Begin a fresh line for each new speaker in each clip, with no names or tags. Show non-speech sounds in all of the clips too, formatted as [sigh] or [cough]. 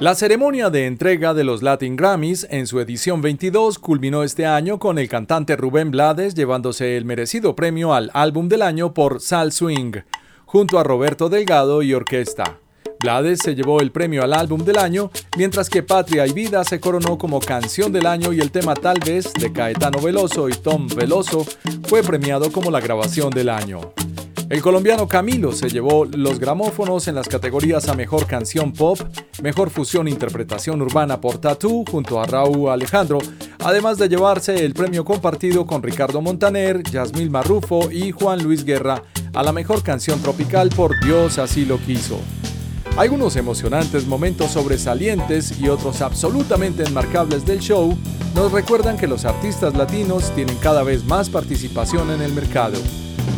La ceremonia de entrega de los Latin Grammys en su edición 22 culminó este año con el cantante Rubén Blades llevándose el merecido premio al álbum del año por Sal Swing, junto a Roberto Delgado y Orquesta. Blades se llevó el premio al álbum del año, mientras que Patria y Vida se coronó como canción del año y el tema Tal vez de Caetano Veloso y Tom Veloso fue premiado como la grabación del año. El colombiano Camilo se llevó los gramófonos en las categorías a Mejor Canción Pop, Mejor Fusión e Interpretación Urbana por Tattoo junto a Raúl Alejandro, además de llevarse el premio compartido con Ricardo Montaner, Yasmil Marrufo y Juan Luis Guerra a la Mejor Canción Tropical por Dios así lo quiso. Algunos emocionantes momentos sobresalientes y otros absolutamente enmarcables del show nos recuerdan que los artistas latinos tienen cada vez más participación en el mercado,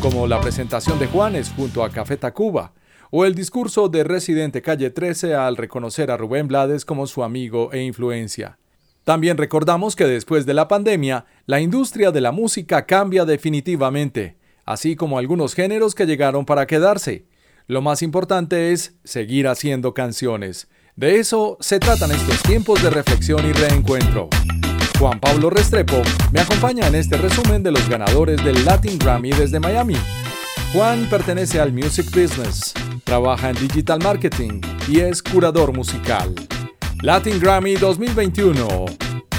como la presentación de Juanes junto a Café Tacuba, o el discurso de Residente Calle 13 al reconocer a Rubén Blades como su amigo e influencia. También recordamos que después de la pandemia, la industria de la música cambia definitivamente, así como algunos géneros que llegaron para quedarse, lo más importante es seguir haciendo canciones. De eso se tratan estos tiempos de reflexión y reencuentro. Juan Pablo Restrepo me acompaña en este resumen de los ganadores del Latin Grammy desde Miami. Juan pertenece al music business, trabaja en digital marketing y es curador musical. Latin Grammy 2021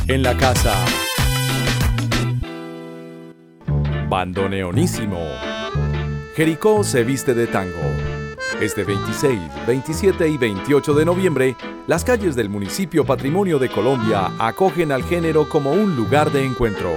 en la casa. Bandoneonísimo. Jericó se viste de tango. Este 26, 27 y 28 de noviembre, las calles del municipio Patrimonio de Colombia acogen al género como un lugar de encuentro.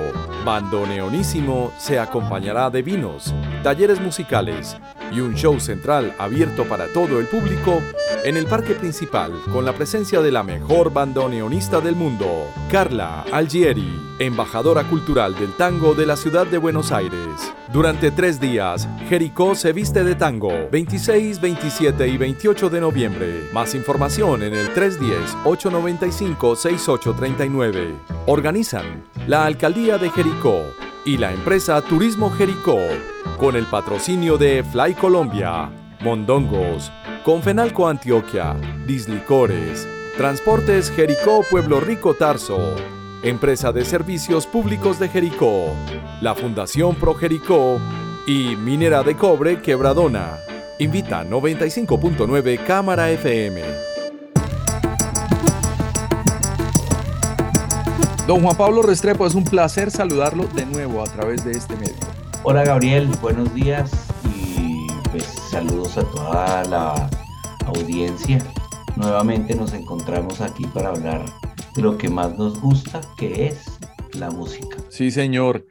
Bandoneonísimo se acompañará de vinos, talleres musicales y un show central abierto para todo el público en el parque principal con la presencia de la mejor bandoneonista del mundo, Carla Algieri, embajadora cultural del tango de la ciudad de Buenos Aires. Durante tres días, Jericó se viste de tango, 26, 27 y 28 de noviembre. Más información en el 310-895-6839. Organizan la Alcaldía de Jericó y la empresa Turismo Jericó, con el patrocinio de Fly Colombia, Mondongos, Confenalco Antioquia, Dislicores, Transportes Jericó Pueblo Rico Tarso, Empresa de Servicios Públicos de Jericó, la Fundación Pro Jericó y Minera de Cobre Quebradona. Invita 95.9 Cámara FM. Don Juan Pablo Restrepo, es un placer saludarlo de nuevo a través de este medio.
Hola Gabriel, buenos días y pues saludos a toda la audiencia. Nuevamente nos encontramos aquí para hablar lo que más nos gusta, que es la música.
Sí, señor.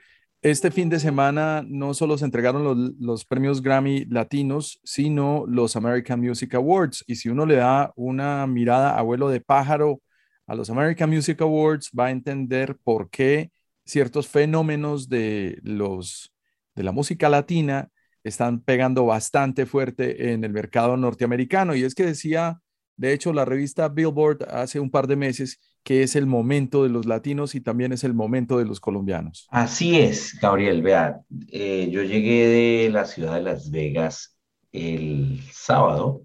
Este fin de semana no solo se entregaron los, premios Grammy latinos, sino los American Music Awards. Y si uno le da una mirada a vuelo de pájaro a los American Music Awards, va a entender por qué ciertos fenómenos de, los, de la música latina están pegando bastante fuerte en el mercado norteamericano. Y es que decía, de hecho, la revista Billboard hace un par de meses que es el momento de los latinos y también es el momento de los colombianos.
Así es, Gabriel. Vea, eh, yo llegué de la ciudad de Las Vegas el sábado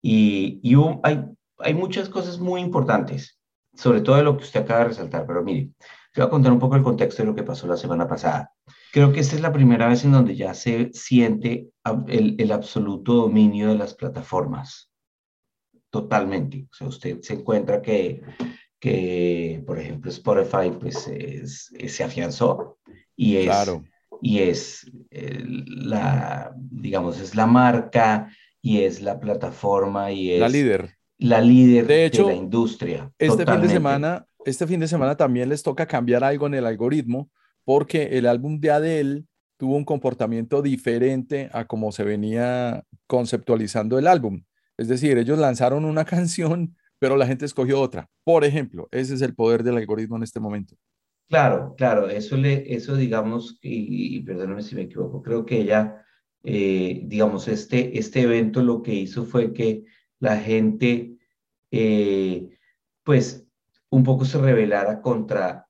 y, hay, muchas cosas muy importantes, sobre todo de lo que usted acaba de resaltar, pero mire, le voy a contar un poco el contexto de lo que pasó la semana pasada. Creo que esta es la primera vez en donde ya se siente el absoluto dominio de las plataformas totalmente. O sea, usted se encuentra que, que, por ejemplo, Spotify pues se afianzó y es, y es la, digamos, es la marca y es la plataforma y es
la líder.
La líder de, hecho, la industria.
Este fin de semana, este fin de semana también les toca cambiar algo en el algoritmo porque el álbum de Adele tuvo un comportamiento diferente a como se venía conceptualizando el álbum. Es decir, ellos lanzaron una [laughs] canción, pero la gente escogió otra. Por ejemplo, ese es el poder del algoritmo en este momento.
Claro, claro, eso, eso digamos, y, perdóname si me equivoco, creo que ella, eh, digamos, este, este evento lo que hizo fue que la gente, eh, pues, un poco se rebelara contra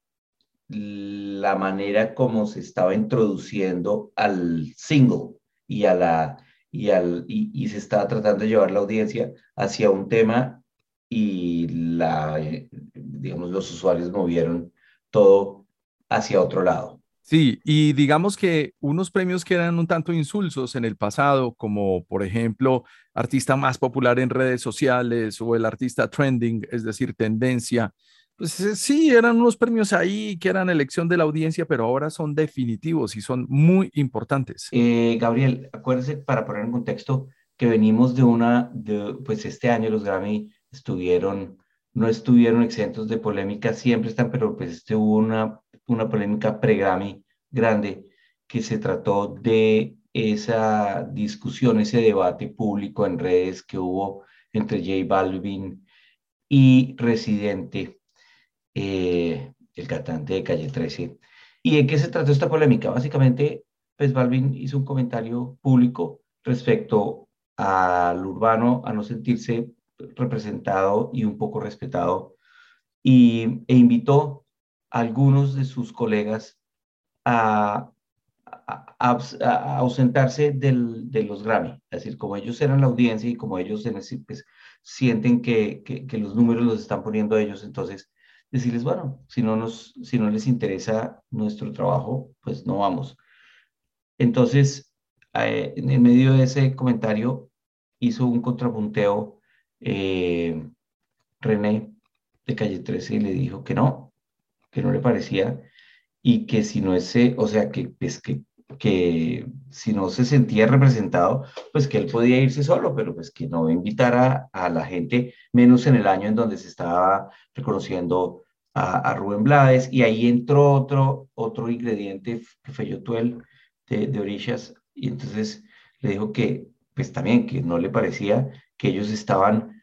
la manera como se estaba introduciendo al single y a la y, al, y, se estaba tratando de llevar la audiencia hacia un tema y la, digamos, los usuarios movieron todo hacia otro lado.
Sí, y digamos que unos premios que eran un tanto insulsos en el pasado, como por ejemplo artista más popular en redes sociales o el artista trending, es decir, tendencia, pues eh, sí, eran unos premios ahí que eran elección de la audiencia, pero ahora son definitivos y son muy importantes.
Eh, Gabriel, acuérdese para poner en contexto que venimos de una, de, pues este año los Grammy estuvieron, no estuvieron exentos de polémica, siempre están, pero pues este hubo una, una polémica pre-Grammy grande que se trató de esa discusión, ese debate público en redes que hubo entre J Balvin y Residente eh, el cantante de Calle 13. ¿Y de qué se trató esta polémica? Básicamente, pues Balvin hizo un comentario público respecto al urbano a no sentirse representado y un poco respetado y, e invitó a algunos de sus colegas a, ausentarse del, de los Grammy. Es decir, como ellos eran la audiencia y como ellos pues, sienten que, que, que, los números los están poniendo ellos, entonces decirles, bueno, si no, nos, si no les interesa nuestro trabajo, pues no vamos. Entonces, eh, en medio de ese comentario, hizo un contrapunteo eh, René de Calle 13 y le dijo que no, que no le parecía y que si no ese, o sea, que, pues, que, que si no se sentía representado, pues que él podía irse solo, pero pues que no invitara a la gente, menos en el año en donde se estaba reconociendo a, Rubén Blades, y ahí entró otro, otro ingrediente que fue Yotuel de, de Orillas, y entonces le dijo que, pues también, que no le parecía que ellos estaban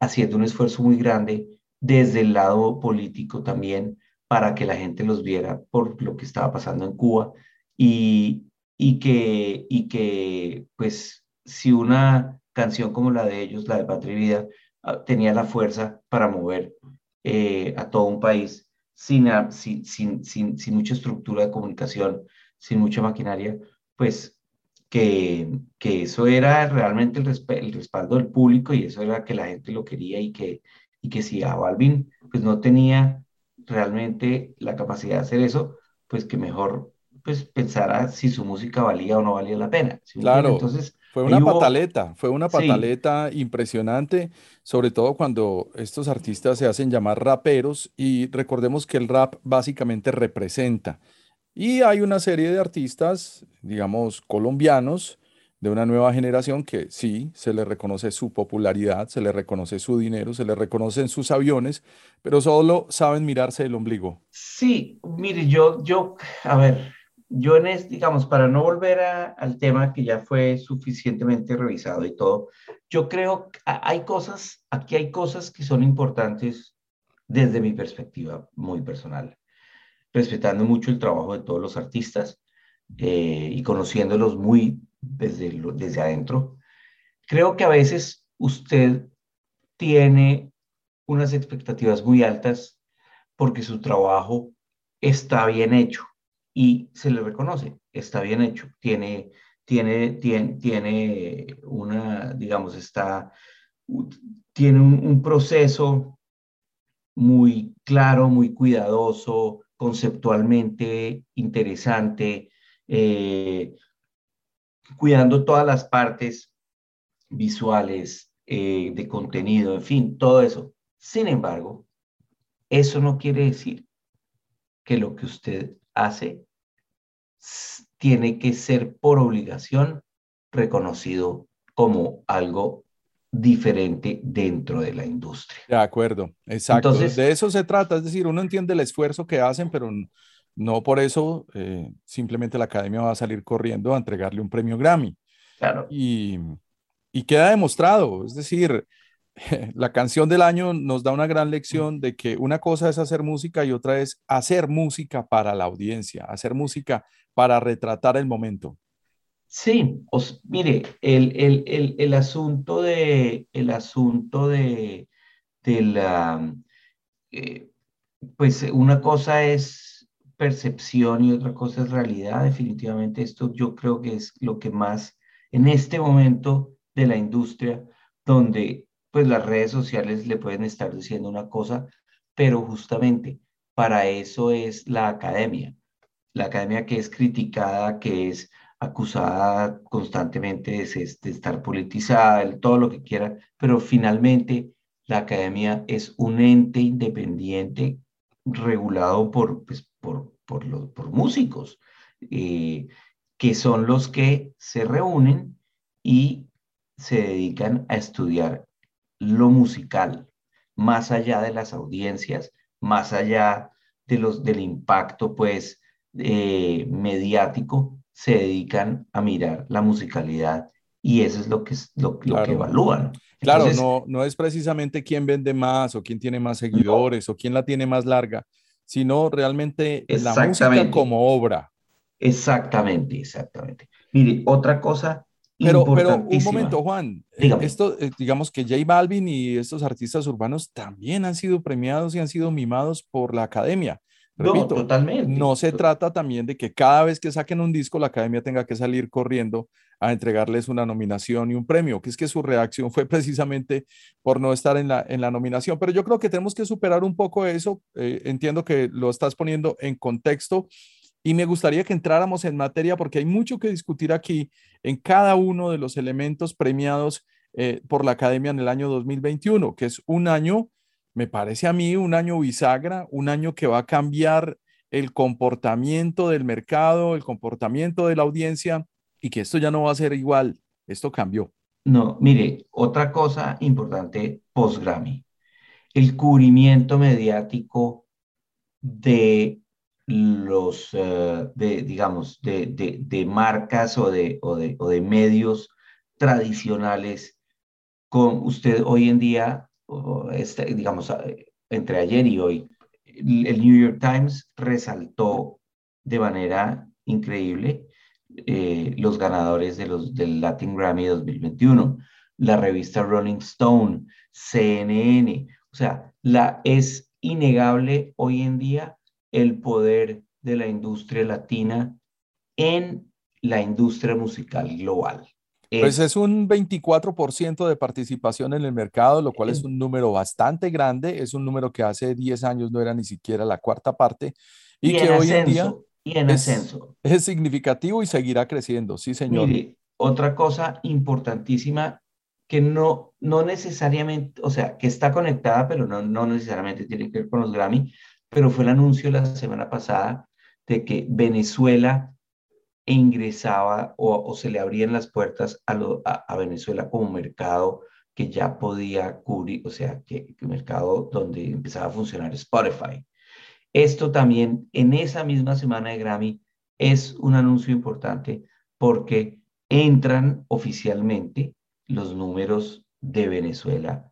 haciendo un esfuerzo muy grande desde el lado político también para que la gente los viera por lo que estaba pasando en Cuba y, y, que, y que, pues, si una canción como la de ellos, la de Patria y Vida, ah, tenía la fuerza para mover eh, a todo un país sin, sin, sin, sin, mucha estructura de comunicación, sin mucha maquinaria, pues que, que eso era realmente el, el, respaldo del público y eso era que la gente lo quería y que, y que si a Balvin pues no tenía realmente la capacidad de hacer eso, pues que mejor pues pensara si su música valía o no valía la pena.
claro. Entonces, fue una pataleta, fue una pataleta impresionante, sobre todo cuando estos artistas se hacen llamar raperos y recordemos que el rap básicamente representa. Y hay una serie de artistas, digamos, colombianos de una nueva generación que sí, se les reconoce su popularidad, se les reconoce su dinero, se les reconocen sus aviones, pero solo saben mirarse el ombligo.
Sí, mire, yo, yo, a ver, yo en este, digamos, para no volver al tema que ya fue suficientemente revisado y todo, yo creo que hay cosas, aquí hay cosas que son importantes desde mi perspectiva muy personal, respetando mucho el trabajo de todos los artistas eh, y conociéndolos muy desde, desde adentro. Creo que a veces usted tiene unas expectativas muy altas porque su trabajo está bien hecho y se le reconoce, está bien hecho, tiene, tiene, tiene, tiene una, digamos, está, tiene un, proceso muy claro, muy cuidadoso, conceptualmente interesante, eh, cuidando todas las partes visuales, eh, de contenido, en fin, todo eso. Sin embargo, eso no quiere decir que lo que usted hace tiene que ser por obligación reconocido como algo diferente dentro de la industria.
De acuerdo, exacto. de eso se trata, es decir, uno entiende el esfuerzo que hacen, pero no por eso eh, simplemente la academia va a salir corriendo a entregarle un premio Grammy.
Claro.
Y, y queda demostrado, es decir, [laughs] la canción del año nos da una gran lección de que una cosa es hacer música y otra es hacer música para la audiencia, hacer música para retratar el momento.
Sí, os, mire, el, el, el, el, asunto de, el asunto de, de la, eh, pues una cosa es percepción y otra cosa es realidad. Definitivamente esto yo creo que es lo que más en este momento de la industria, donde pues las redes sociales le pueden estar diciendo una cosa, pero justamente para eso es la academia. La academia que es criticada, que es acusada constantemente de, estar politizada, todo lo que quiera, pero finalmente la academia es un ente independiente regulado por, pues, por, por, los, por músicos, eh, que son los que se reúnen y se dedican a estudiar lo musical, más allá de las audiencias, más allá de los, del impacto pues eh, mediático, se dedican a mirar la musicalidad y eso es lo que, es, lo, que evalúan.
claro, no, no es precisamente quién vende más o quién tiene más seguidores o quién la tiene más larga, sino realmente la música como obra.
Exactamente, exactamente. Mire, otra cosa
pero, pero un momento, Juan. Eh, esto, eh, digamos que J Balvin y estos artistas urbanos también han sido premiados y han sido mimados por la academia.
Repito, no, totalmente.
No se trata también de que cada vez que saquen un disco, la academia tenga que salir corriendo a entregarles una nominación y un premio, que es que su reacción fue precisamente por no estar en la, en la nominación. Pero yo creo que tenemos que superar un poco eso. Eh, entiendo que lo estás poniendo en contexto y me gustaría que entráramos en materia porque hay mucho que discutir aquí en cada uno de los elementos premiados eh, por la Academia en el año 2021, que es un año, me parece a mí, un año bisagra, un año que va a cambiar el comportamiento del mercado, el comportamiento de la audiencia y que esto ya no va a ser igual, esto cambió.
No, mire, otra cosa importante post-Grammy, el cubrimiento mediático de los, eh, de, digamos, de, de, de, marcas o de, o de, o de medios tradicionales con usted hoy en día, este, digamos, entre ayer y hoy, el New York Times resaltó de manera increíble eh, los ganadores de los, del Latin Grammy 2021, la revista Rolling Stone, CNN, o sea, la, es innegable hoy en día el poder de la industria latina en la industria musical global.
Pues es un 24% de participación en el mercado, lo cual es un número bastante grande, es un número que hace 10 años no era ni siquiera la cuarta parte y, que hoy en día
y en es, ascenso.
es significativo y seguirá creciendo, sí señor. Mire,
otra cosa importantísima que no, no necesariamente, o sea, que está conectada, pero no, no necesariamente tiene que ver con los Grammy, pero fue el anuncio la semana pasada de que Venezuela ingresaba o, se le abrían las puertas a, a, Venezuela como mercado que ya podía cubrir, o sea, que, que mercado donde empezaba a funcionar Spotify. Esto también en esa misma semana de Grammy es un anuncio importante porque entran oficialmente los números de Venezuela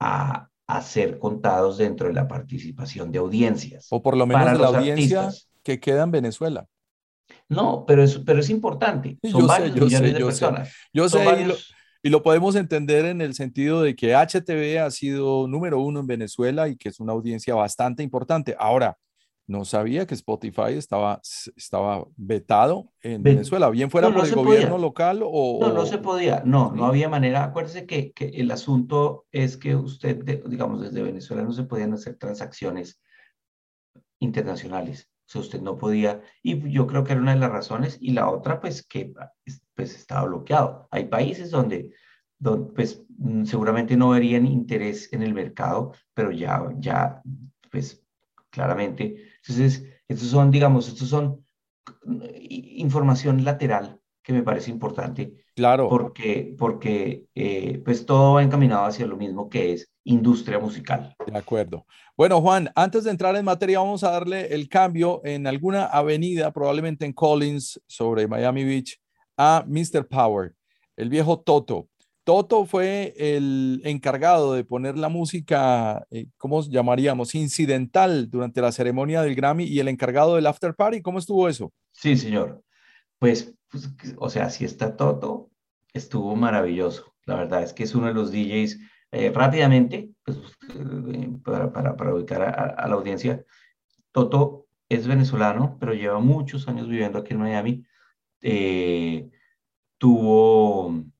a, a ser contados dentro de la participación de audiencias.
O por lo menos de la audiencia que queda en Venezuela.
No, pero es, pero es importante. Son varios millones de personas.
Yo sé, y, lo, podemos entender en el sentido de que HTV ha sido número uno en Venezuela y que es una audiencia bastante importante. Ahora, no sabía que Spotify estaba, estaba vetado en Venezuela, bien fuera por el gobierno local o...
No, no se podía, no, no había manera. Acuérdese que, que el asunto es que usted, digamos, desde Venezuela no se podían hacer transacciones internacionales. O sea, usted no podía, y yo creo que era una de las razones, y la otra, pues, que pues, estaba bloqueado. Hay países donde, donde pues, mm, seguramente no verían interés en el mercado, pero ya, ya pues claramente. Entonces, estos son, digamos, estos son información lateral que me parece importante.
Claro.
Porque, porque eh, pues todo va encaminado hacia lo mismo que es industria musical.
De acuerdo. Bueno, Juan, antes de entrar en materia, vamos a darle el cambio en alguna avenida, probablemente en Collins, sobre Miami Beach, a Mr. Power, el viejo Toto. Toto fue el encargado de poner la música, eh, ¿cómo llamaríamos? Incidental durante la ceremonia del Grammy y el encargado del after party. ¿Cómo estuvo eso?
Sí, señor. Pues, pues o sea, si está Toto, estuvo maravilloso. La verdad es que es uno de los DJs. Eh, rápidamente, pues, eh, para, ubicar a, la audiencia, Toto es venezolano, pero lleva muchos años viviendo aquí en Miami. tuvo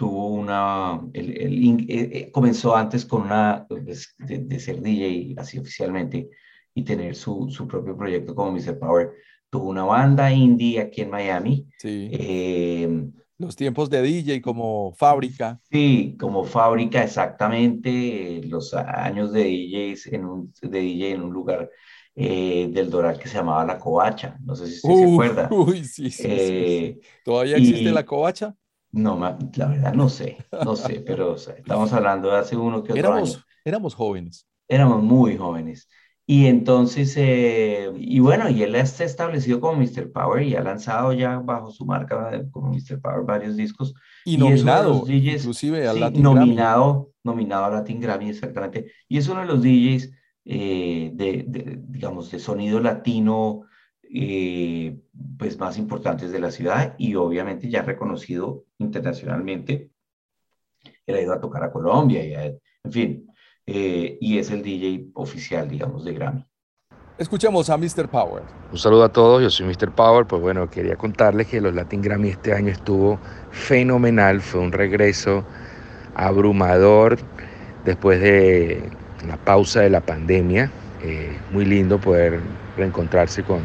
tuvo una, el, el, eh, eh, comenzó antes con una, pues, de, ser DJ así oficialmente y tener su, su propio proyecto como Mr. Power. Tuvo una banda indie aquí en Miami.
Sí. Em, los tiempos de DJ como fábrica.
Sí, como fábrica, exactamente. Los años de DJs en un, de DJ en un lugar eh, del Doral que se llamaba La Covacha. No sé si se acuerda.
Uy, sí, sí, ¿Todavía existe La Covacha?
No, la verdad no sé, no sé, pero estamos hablando de hace uno que otro
éramos,
año.
Éramos jóvenes.
Éramos muy jóvenes. Y entonces, eh, y bueno, y él está establecido como Mr. Power y ha lanzado ya bajo su marca como Mr. Power varios discos.
Y, nominado, inclusive al Latin
nominado,
Grammy.
Nominado a Latin Grammy, exactamente. Y es uno de los DJs, eh, de, de, digamos, de sonido latino, eh, pues más importantes de la ciudad y obviamente ya reconocido internacionalmente. Él ha ido a tocar a Colombia, y en fin, eh, y es el DJ oficial, digamos, de Grammy.
Escuchemos a Mr. Power.
Un saludo a todos, yo soy Mr. Power. Pues bueno, quería contarles que los Latin Grammy este año estuvo fenomenal, fue un regreso abrumador después de la pausa de la pandemia. Eh, muy lindo poder reencontrarse con,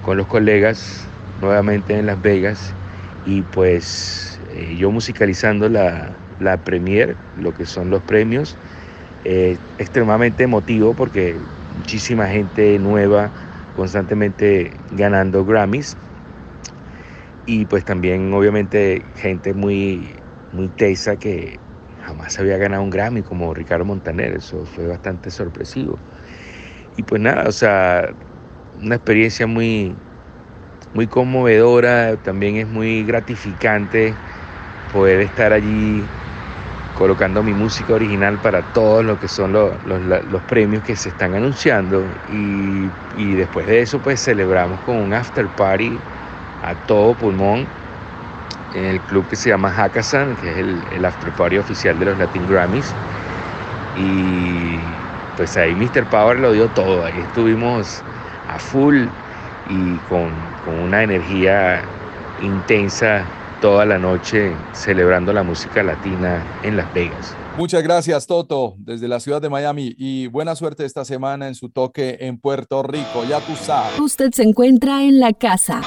con los colegas nuevamente en Las Vegas y pues eh, yo musicalizando la, la premier, lo que son los premios, eh, extremadamente emotivo porque muchísima gente nueva constantemente ganando Grammys y pues también obviamente gente muy, muy tesa que jamás había ganado un Grammy como Ricardo Montaner, eso fue bastante sorpresivo. Y pues nada, o sea, una experiencia muy, muy conmovedora, también es muy gratificante poder estar allí colocando mi música original para todos lo que son los, los, premios que se están anunciando y, y, después de eso pues celebramos con un after party a todo pulmón en el club que se llama Hakkasan, que es el, el after party oficial de los Latin Grammys y pues ahí Mr. Power lo dio todo, ahí estuvimos a full y con, con una energía intensa toda la noche celebrando la música latina en Las Vegas.
Muchas gracias, Toto, desde la ciudad de Miami y buena suerte esta semana en su toque en Puerto Rico. Ya tú sabes.
Usted se encuentra en la casa.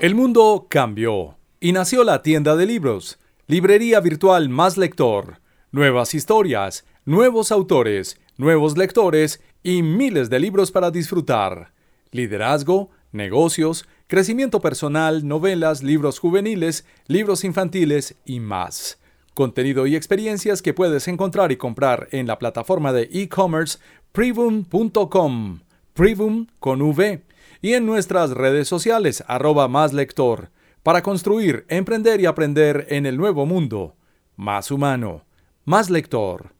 El mundo cambió y nació la tienda de libros, librería virtual más lector, nuevas historias, nuevos autores, nuevos lectores y miles de libros para disfrutar. Liderazgo, negocios, crecimiento personal, novelas, libros juveniles, libros infantiles y más. Contenido y experiencias que puedes encontrar y comprar en la plataforma de e-commerce privum.com, privum con V, y en nuestras redes sociales arroba más lector, para construir, emprender y aprender en el nuevo mundo, más humano, más lector.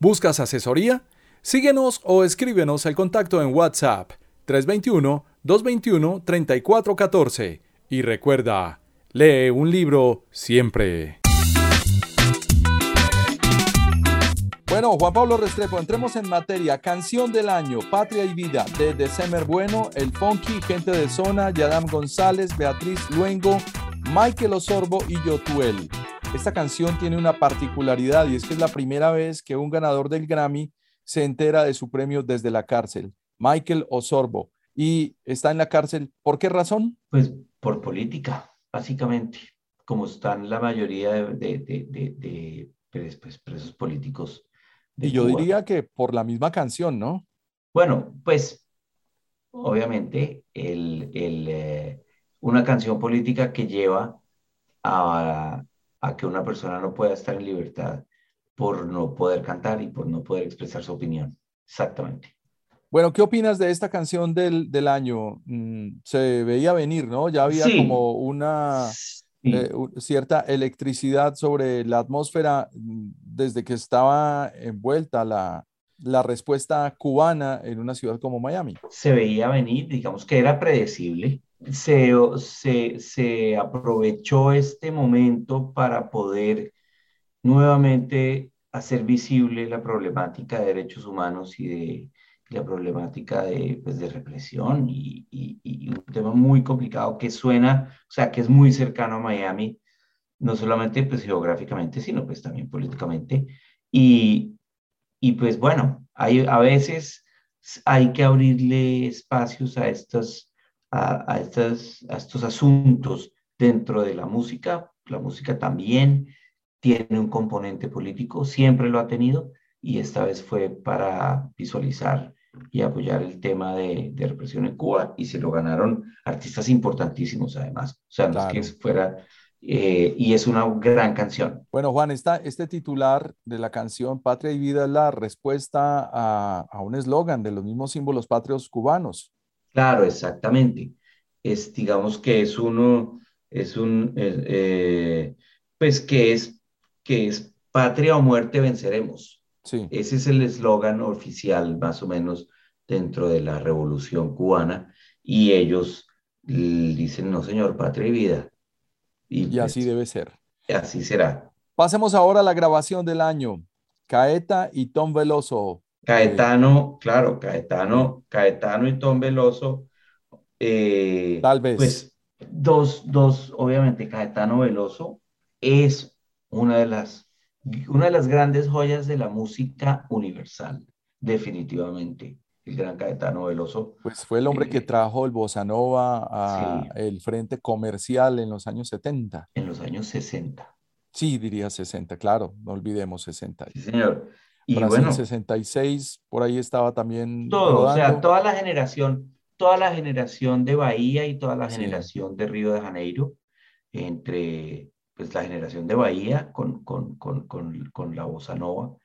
¿Buscas asesoría? Síguenos o escríbenos el contacto en WhatsApp 321-221-3414 y recuerda, lee un libro siempre. Bueno, Juan Pablo Restrepo, entremos en materia. Canción del año, Patria y Vida, de December Bueno, El Funky, Gente de Zona, Yadam González, Beatriz Luengo, Michael Osorbo y Yotuel. Esta canción tiene una particularidad y es que es la primera vez que un ganador del Grammy se entera de su premio desde la cárcel, Michael Osorbo, y está en la cárcel. ¿Por qué razón?
Pues por política, básicamente, como están la mayoría de, de, de, pues, presos políticos
y yo diría que por la misma canción, ¿no?
Bueno, pues obviamente el, eh, una canción política que lleva a, a que una persona no pueda estar en libertad por no poder cantar y por no poder expresar su opinión. Exactamente.
Bueno, ¿qué opinas de esta canción del, del año? Mm, se veía venir, ¿no? Ya había como una eh, cierta electricidad sobre la atmósfera mm, desde que estaba envuelta la, la respuesta cubana en una ciudad como Miami.
Se veía venir, digamos que era predecible. Se, se, se aprovechó este momento para poder nuevamente hacer visible la problemática de derechos humanos y de la problemática de, pues, de represión y, un tema muy complicado que suena, o sea, que es muy cercano a Miami, no solamente pues, geográficamente, sino pues también políticamente. Y, y pues bueno, hay, a veces hay que abrirle espacios a estos, a, a, a estos asuntos dentro de la música. La música también tiene un componente político, siempre lo ha tenido, y esta vez fue para visualizar y apoyar el tema de, de represión en Cuba, y se lo ganaron artistas importantísimos además. O sea, no es que fuera eh, y es una gran canción.
Bueno, Juan, esta, este titular de la canción Patria y Vida es la respuesta a, a un eslogan de los mismos símbolos patrios cubanos.
Claro, exactamente. Es, digamos que es uno, es un, eh, pues que es, que es patria o muerte venceremos.
Sí.
Ese es el eslogan oficial, más o menos, dentro de la revolución cubana. Y ellos dicen, no, señor, patria y vida
y, así debe ser.
Así será.
Pasemos ahora a la grabación del año. Caeta y Tom Veloso.
Caetano, claro, Caetano, Caetano y Tom Veloso. Eh,
Tal vez.
Pues dos, dos, obviamente, Caetano Veloso es una de las, una de las grandes joyas de la música universal, definitivamente el gran Caetano Veloso.
Pues fue el hombre que eh, trajo el bossa nova a el frente comercial en los años 70.
En los años 60.
Sí, diría 60, claro, no olvidemos 60.
Sí, señor.
Y Brasil bueno, 66, por ahí estaba también.
Todo, o sea, toda la generación, toda la generación de Bahía y toda la generación de Río de Janeiro, entre pues la generación de Bahía con, con, con, con la bossa nova,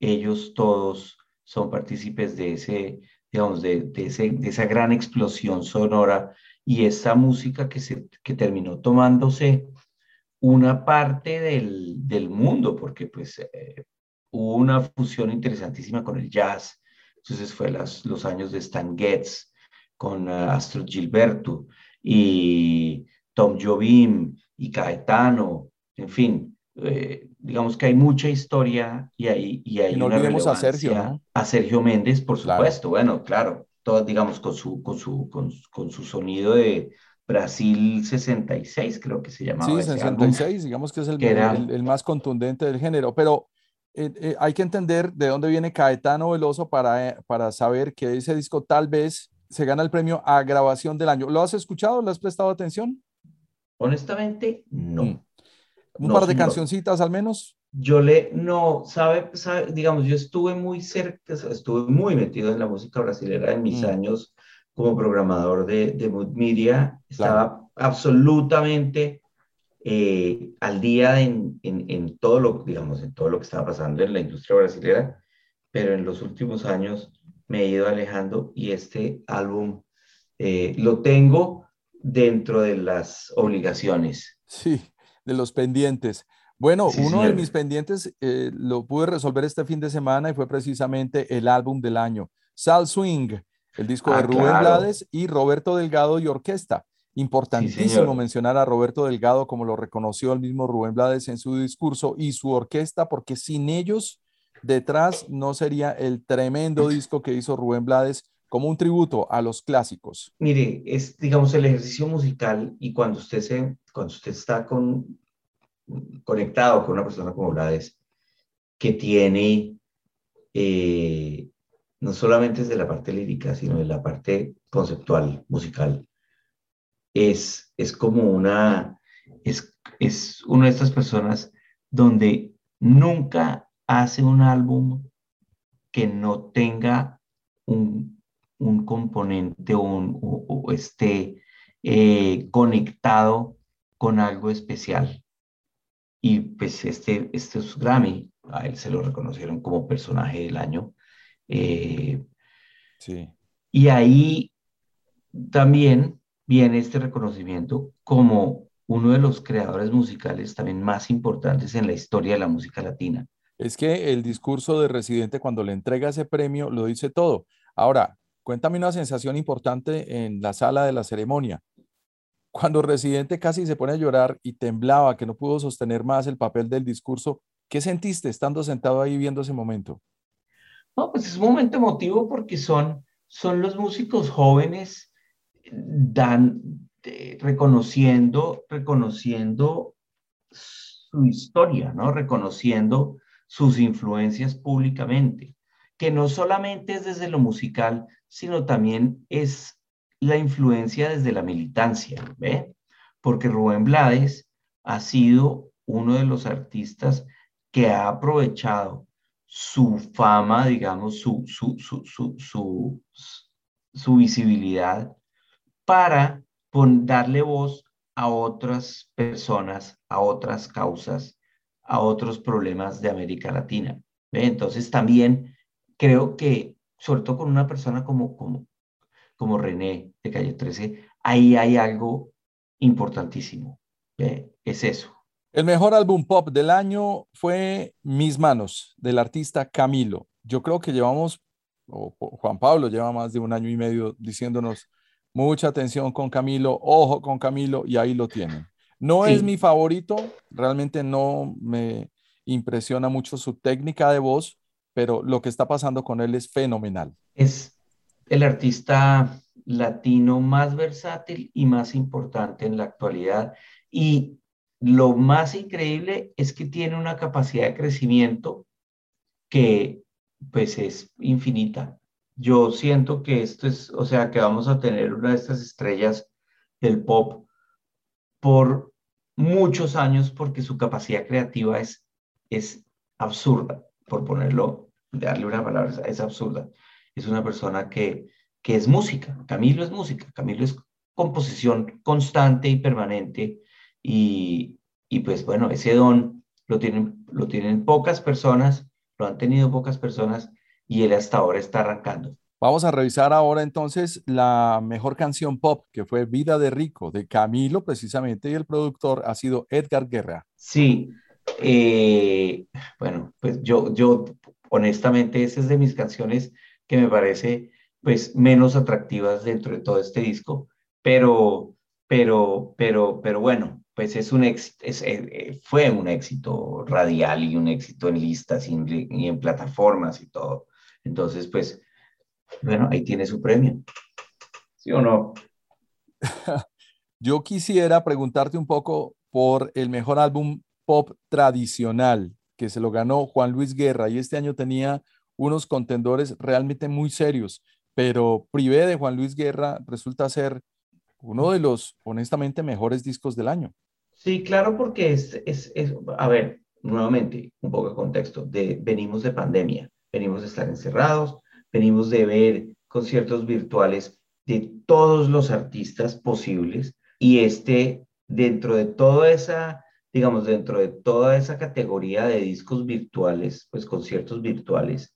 ellos todos son partícipes de ese, digamos, de, de, ese, de esa gran explosión sonora y esa música que, se, que terminó tomándose una parte del, del mundo, porque pues eh, hubo una fusión interesantísima con el jazz. Entonces fue las, los años de Stan Getz con uh, Astro Gilberto y Tom Jobim y Caetano, en fin, eh, digamos que hay mucha historia y hay, y hay
no una olvidemos a Sergio, ¿no?
A Sergio Méndez, por supuesto, bueno, claro, todo, digamos, con su, con, su, con, con, su sonido de Brasil 66, creo que se llamaba.
Sí, 66, digamos que es el, el, el, más contundente del género, pero eh, eh, hay que entender de dónde viene Caetano Veloso para, para saber que ese disco tal vez se gana el premio a grabación del año. ¿Lo has escuchado? ¿Le has prestado atención?
Honestamente, no. Mm.
¿Un par de cancioncitas al menos?
Yo le, no, sabe, digamos, yo estuve muy cerca, estuve muy metido en la música brasileña en mis mm. años como programador de, de Mood Media. Estaba absolutamente eh, al día en, en, en, todo lo, digamos, en todo lo que estaba pasando en la industria brasileña, pero en los últimos años me he ido alejando y este álbum eh, lo tengo dentro de las obligaciones.
Sí, de los pendientes. Bueno, uno de mis pendientes eh, lo pude resolver este fin de semana y fue precisamente el álbum del año, Sal Swing, el disco de ah, Rubén Blades y Roberto Delgado y Orquesta. Importantísimo mencionar a Roberto Delgado como lo reconoció el mismo Rubén Blades en su discurso y su orquesta, porque sin ellos detrás no sería el tremendo disco que hizo Rubén Blades como un tributo a los clásicos?
Mire, es, digamos, el ejercicio musical y cuando usted, se, cuando usted está con, conectado con una persona como Blades, que tiene, eh, no solamente desde la parte lírica, sino de la parte conceptual, musical, es, es como una, es, es una de estas personas donde nunca hace un álbum que no tenga un, un componente o, un, esté eh, conectado con algo especial. Y pues este, este es Grammy, a él se lo reconocieron como personaje del año. Eh, sí. Y ahí también viene este reconocimiento como uno de los creadores musicales también más importantes en la historia de la música latina.
Es que el discurso de Residente cuando le entrega ese premio lo dice todo. Ahora, cuéntame una sensación importante en la sala de la ceremonia. Cuando Residente casi se pone a llorar y temblaba, que no pudo sostener más el papel del discurso, ¿qué sentiste estando sentado ahí viendo ese momento?
No, pues es un momento emotivo porque son, son los músicos jóvenes dan, reconociendo, reconociendo su historia, ¿no? Reconociendo sus influencias públicamente, que no solamente es desde lo musical, sino también es la influencia desde la militancia, ¿ve? Porque Rubén Blades ha sido uno de los artistas que ha aprovechado su fama, digamos, su, su, su, su, visibilidad para darle voz a otras personas, a otras causas, a otros problemas de América Latina. Entonces también creo que, sobre todo con una persona como, como, como René de Calle 13, ahí hay algo importantísimo. Es eso.
El mejor álbum pop del año fue Mis Manos, del artista Camilo. Yo creo que llevamos, o Juan Pablo lleva más de un año y medio diciéndonos Mucha atención con Camilo, ojo con Camilo y ahí lo tienen. No es mi favorito, realmente no me impresiona mucho su técnica de voz, pero lo que está pasando con él es fenomenal.
Es el artista latino más versátil y más importante en la actualidad. Y lo más increíble es que tiene una capacidad de crecimiento que pues es infinita yo siento que esto es, o sea, que vamos a tener una de estas estrellas del pop por muchos años porque su capacidad creativa es, es absurda, por ponerlo, darle una palabra, es absurda. Es una persona que, que es música, Camilo es música, Camilo es composición constante y permanente y, y pues bueno, ese don lo tienen, lo tienen pocas personas, lo han tenido pocas personas y él hasta ahora está arrancando.
Vamos a revisar ahora entonces la mejor canción pop, que fue Vida de Rico, de Camilo precisamente, y el productor ha sido Edgar Guerra.
Sí, eh, bueno, pues yo, yo honestamente, esa es de mis canciones que me parece pues menos atractivas dentro de todo este disco, pero, pero, pero, pero bueno, pues es un éxito, es, eh, fue un éxito radial y un éxito en listas y en plataformas y todo. Entonces, pues, bueno, ahí tiene su premio. ¿Sí o no? [laughs]
Yo quisiera preguntarte un poco por el mejor álbum pop tradicional que se lo ganó Juan Luis Guerra y este año tenía unos contendores realmente muy serios, pero Privé de Juan Luis Guerra resulta ser uno de los honestamente mejores discos del año.
Sí, claro, porque es, es, es a ver, nuevamente, un poco de contexto, de, venimos de pandemia venimos de estar encerrados, venimos de ver conciertos virtuales de todos los artistas posibles y este, dentro de toda esa, digamos, dentro de toda esa categoría de discos virtuales, pues conciertos virtuales,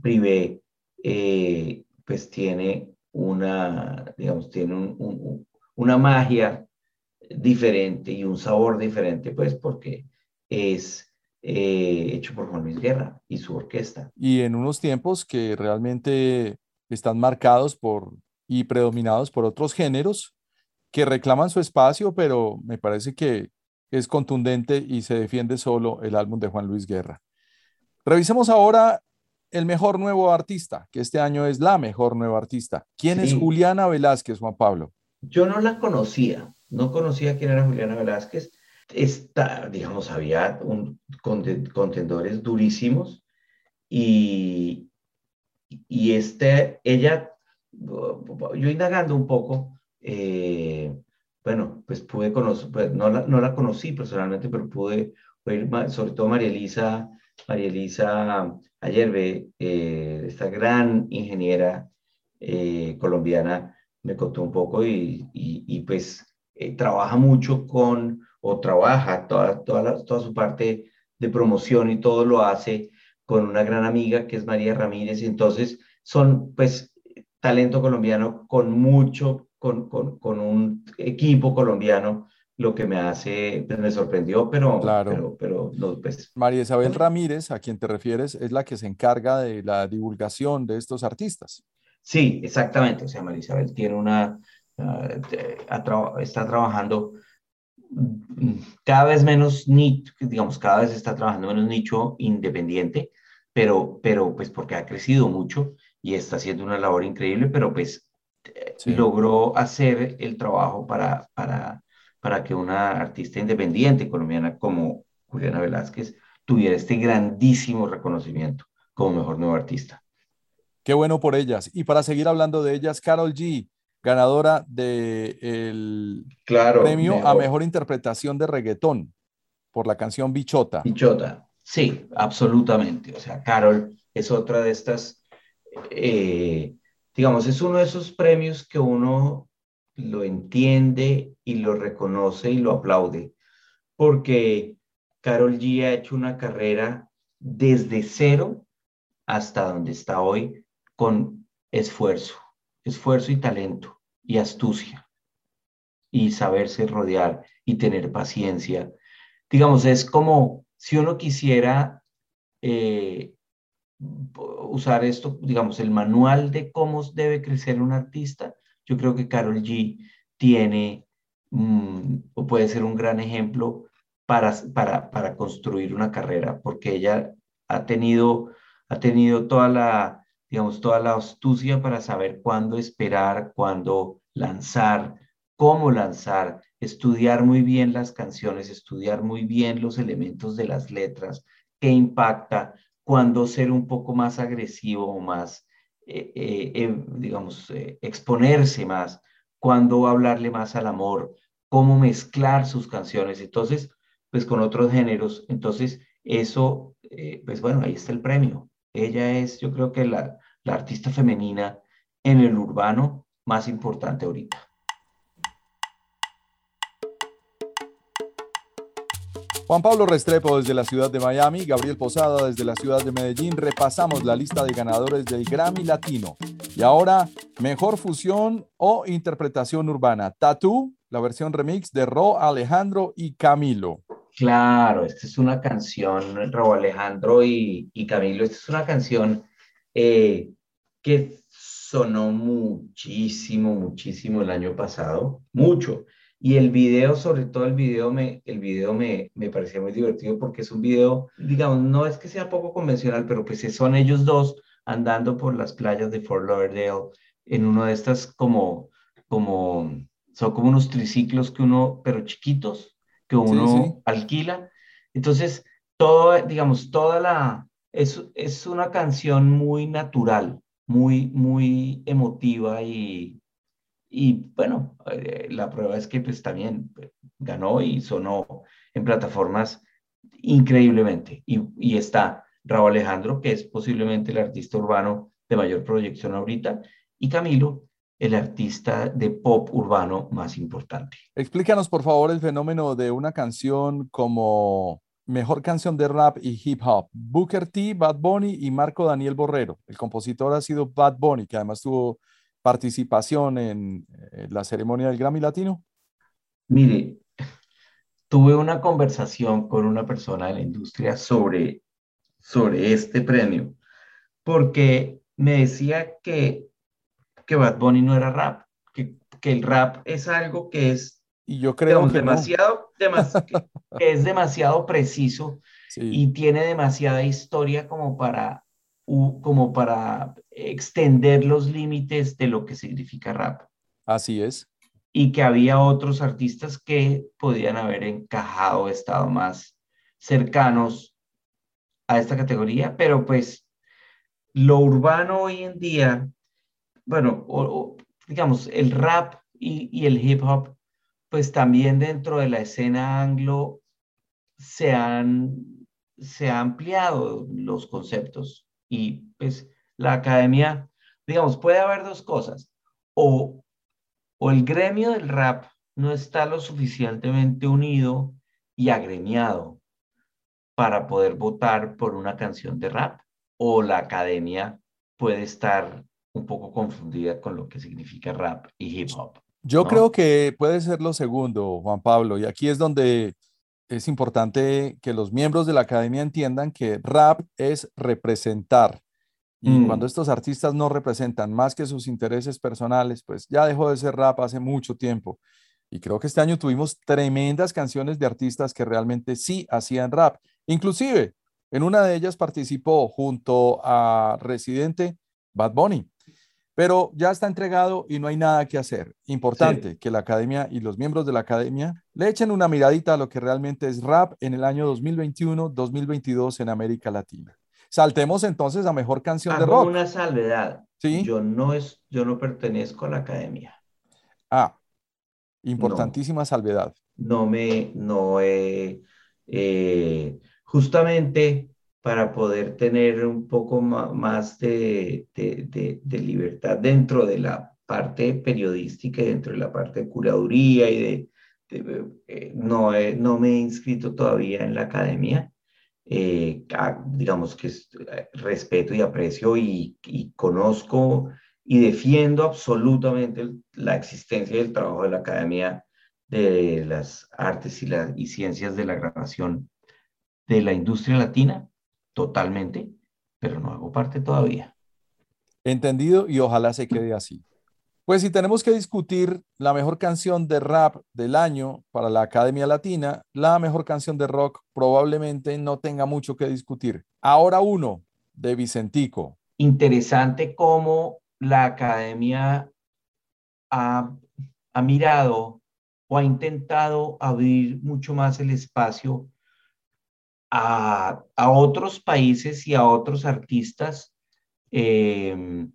Privé, eh, pues tiene una, digamos, tiene una magia diferente y un sabor diferente, pues porque es eh, hecho por Juan Luis Guerra y su orquesta.
Y en unos tiempos que realmente están marcados por y predominados por otros géneros que reclaman su espacio, pero me parece que es contundente y se defiende solo el álbum de Juan Luis Guerra. Revisemos ahora el mejor nuevo artista, que este año es la mejor nueva artista. ¿Quién es Juliana Velázquez, Juan Pablo?
Yo no la conocía, no conocía quién era Juliana Velázquez esta, digamos, había un, contendores durísimos y, y este, ella, yo indagando un poco, eh, bueno, pues pude conocer, pues no, la, no la conocí personalmente, pero pude oír sobre todo María Elisa, María Elisa ayer ve, eh, esta gran ingeniera eh, colombiana me contó un poco y, y, pues eh, trabaja mucho con, o trabaja toda, toda, toda su parte de promoción y todo lo hace con una gran amiga que es María Ramírez. Entonces, son pues talento colombiano con mucho, con, con, con un equipo colombiano lo que me hace, pues me sorprendió, pero, claro. pero, no, pues.
María Isabel Ramírez, a quien te refieres, es la que se encarga de la divulgación de estos artistas.
Sí, exactamente. O sea, María Isabel tiene una, uh, está trabajando mm, cada vez menos nicho, digamos, cada vez está trabajando menos nicho independiente, pero, pero pues porque ha crecido mucho y está haciendo una labor increíble, pero pues logró hacer el trabajo para, para para que una artista independiente colombiana como Juliana Velázquez tuviera este grandísimo reconocimiento como mejor nuevo artista.
Qué bueno por ellas. Y para seguir hablando de ellas, Carol G, ganadora del
claro,
premio a mejor interpretación de reggaetón por la canción Bichota.
Bichota, sí, absolutamente. O sea, Carol es otra de estas, eh, digamos, es uno de esos premios que uno lo entiende y lo reconoce y lo aplaude, porque Carol G ha hecho una carrera desde cero hasta donde está hoy con esfuerzo, esfuerzo y talento y astucia y saberse rodear y tener paciencia. Digamos, es como si uno quisiera eh, usar esto, digamos, el manual de cómo debe crecer un artista, yo creo que Carol G tiene mm, o puede ser un gran ejemplo para, para, para construir una carrera, porque ella ha tenido, ha tenido toda la, digamos, toda la astucia para saber cuándo esperar, cuándo lanzar, cómo lanzar, estudiar muy bien las canciones, estudiar muy bien los elementos de las letras, qué impacta, cuándo ser un poco más agresivo o más eh, eh, eh, digamos, exponerse más, cuando hablarle más al amor, cómo mezclar sus canciones, entonces, pues con otros géneros, entonces eso, pues bueno, ahí está el premio. Ella es, yo creo que la, la artista femenina en el urbano más importante ahorita.
Juan Pablo Restrepo desde la ciudad de Miami, Gabriel Posada desde la ciudad de Medellín. Repasamos la lista de ganadores del Grammy Latino. Y ahora, mejor fusión o interpretación urbana. Tattoo, la versión remix de Ro Alejandro y Camilo.
Claro, esta es una canción, Ro Alejandro y, Camilo, esta es una canción eh, que sonó muchísimo, muchísimo el año pasado, mucho. Y el video, sobre todo el video, me, el video me, me parecía muy divertido porque es un video, digamos, no es que sea poco convencional, pero pues son ellos dos andando por las playas de Fort Lauderdale en uno de estas como, como, son como unos triciclos que uno, pero chiquitos, que uno alquila. Entonces, todo, digamos, toda la, es, es una canción muy natural, muy, muy emotiva y, y bueno, eh, la prueba es que pues también eh, ganó y sonó en plataformas increíblemente. Y, y está Raúl Alejandro, que es posiblemente el artista urbano de mayor proyección ahorita, y Camilo, el artista de pop urbano más importante.
Explícanos, por favor, el fenómeno de una canción como mejor canción de rap y hip hop. Booker T, Bad Bunny y Marco Daniel Borrero. El compositor ha sido Bad Bunny, que además tuvo participación en, la ceremonia del Grammy Latino?
Mire, tuve una conversación con una persona de la industria sobre, sobre este premio, porque me decía que, que Bad Bunny no era rap, que, que el rap es algo que es
y yo creo que
demasiado, [laughs] que, es demasiado preciso y tiene demasiada historia como para como para extender los límites de lo que significa rap.
Así es.
Y que había otros artistas que podían haber encajado, estado más cercanos a esta categoría, pero pues lo urbano hoy en día, bueno, digamos, el rap y, y, el hip hop, pues también dentro de la escena anglo se han, se han ampliado los conceptos Y pues la academia, digamos, puede haber dos cosas. O, o el gremio del rap no está lo suficientemente unido y agremiado para poder votar por una canción de rap, o la academia puede estar un poco confundida con lo que significa rap y hip hop.
Yo creo que puede ser lo segundo, Juan Pablo, y aquí es donde es importante que los miembros de la academia entiendan que rap es representar. Y mm. cuando estos artistas no representan más que sus intereses personales, pues ya dejó de ser rap hace mucho tiempo. Y creo que este año tuvimos tremendas canciones de artistas que realmente sí hacían rap. Inclusive, en una de ellas participó junto a Residente Bad Bunny. Pero ya está entregado y no hay nada que hacer. Importante que la academia y los miembros de la academia le echen una miradita a lo que realmente es rap en el año 2021-2022 en América Latina. Saltemos entonces a mejor canción de rock.
una salvedad. ¿Sí? Yo no es, yo no pertenezco a la academia.
Ah, importantísima salvedad.
No me, no he, eh, justamente para poder tener un poco más de, libertad dentro de la parte periodística y dentro de la parte de curaduría y de, eh, no, no me he inscrito todavía en la academia. Eh, digamos que eh, respeto y aprecio y, conozco y defiendo absolutamente la existencia y el trabajo de la Academia de las Artes y, las y Ciencias de la Grabación de la industria latina totalmente, pero no hago parte todavía.
Entendido y ojalá se quede así. Pues si tenemos que discutir la mejor canción de rap del año para la Academia Latina, la mejor canción de rock probablemente no tenga mucho que discutir. Ahora uno, de Vicentico.
Interesante cómo la Academia ha, ha mirado o ha intentado abrir mucho más el espacio a, otros países y a otros artistas, em,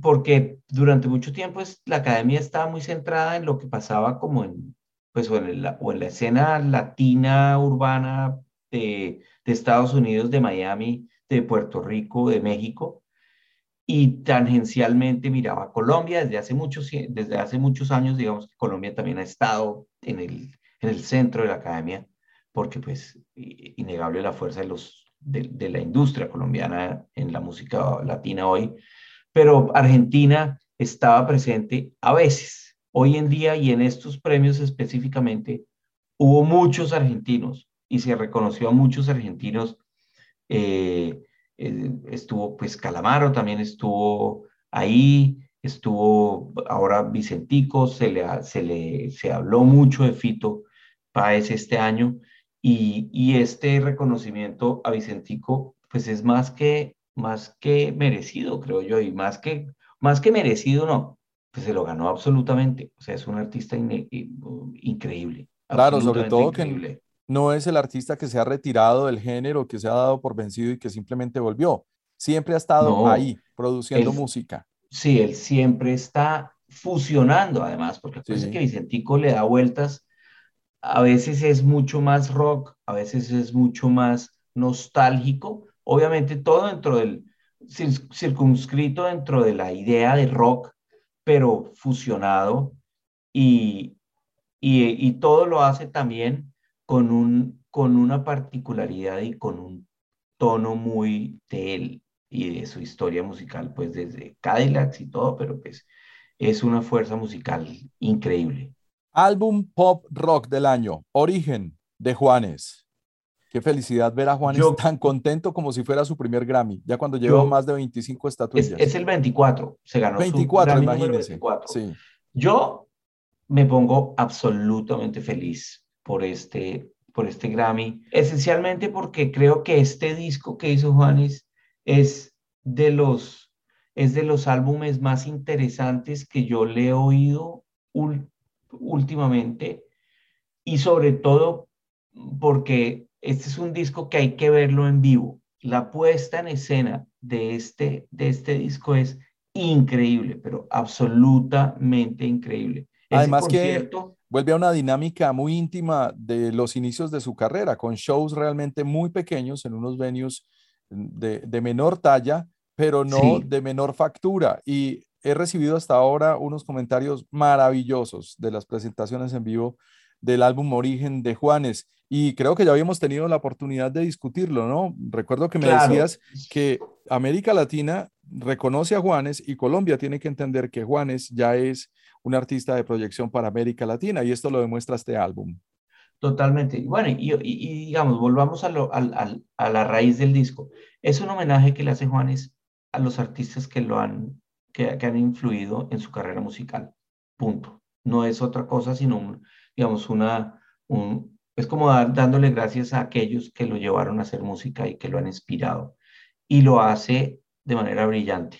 porque durante mucho tiempo es, la academia estaba muy centrada en lo que pasaba como en, pues, o la, o en la escena latina urbana de, de Estados Unidos, de Miami, de Puerto Rico, de México, y tangencialmente miraba a Colombia desde hace muchos, desde hace muchos años, digamos que Colombia también ha estado en el, en el centro de la academia porque pues innegable la fuerza de, los, de, la industria colombiana en la música latina hoy, pero Argentina estaba presente a veces. Hoy en día y en estos premios específicamente hubo muchos argentinos y se reconoció a muchos argentinos. Eh, eh, estuvo pues Calamaro también estuvo ahí, estuvo ahora Vicentico, se le, se le se habló mucho de Fito Páez este año y, este reconocimiento a Vicentico, pues es más que, más que merecido, creo yo, y más que, más que merecido, no, pues se lo ganó absolutamente. O sea, es un artista increíble.
Claro, sobre todo que no es el artista que se ha retirado del género, que se ha dado por vencido y que simplemente volvió. Siempre ha estado ahí, produciendo música.
Sí, él siempre está fusionando, además, porque parece que Vicentico le da vueltas a veces es mucho más rock, a veces es mucho más nostálgico, obviamente todo dentro del, circunscrito dentro de la idea de rock, pero fusionado y, y, todo lo hace también con, un, con una particularidad y con un tono muy de él y de su historia musical, pues desde Cadillacs y todo, pero pues es una fuerza musical increíble.
Álbum pop rock del año, Origen de Juanes. Qué felicidad ver a Juanes [laughs] tan contento como si fuera su primer Grammy, ya cuando llevó más de 25 estatuillas.
Es, el 24, se ganó
24, su imagínense.
Sí. Yo me pongo absolutamente feliz por este, por este Grammy, esencialmente porque creo que este disco que hizo Juanes es de los, es de los álbumes más interesantes que yo le he oído últimamente y sobre todo porque este es un disco que hay que verlo en vivo. La puesta en escena de este, de este disco es increíble, pero absolutamente increíble.
Además que vuelve a una dinámica muy íntima de los inicios de su carrera, con shows realmente muy pequeños en unos venues de, menor talla, pero no de menor factura. Y he recibido hasta ahora unos comentarios maravillosos de las presentaciones en vivo del álbum Origen de Juanes. Y creo que ya habíamos tenido la oportunidad de discutirlo, ¿no? Recuerdo que me decías que América Latina reconoce a Juanes y Colombia tiene que entender que Juanes ya es un artista de proyección para América Latina y esto lo demuestra este álbum.
Totalmente. Bueno, y, digamos, volvamos a, lo, a, la raíz del disco. Es un homenaje que le hace Juanes a los artistas que lo han, que, que han influido en su carrera musical. Punto. No es otra cosa, sino, digamos, una, un, es como dándole gracias a aquellos que lo llevaron a hacer música y que lo han inspirado. Y lo hace de manera brillante.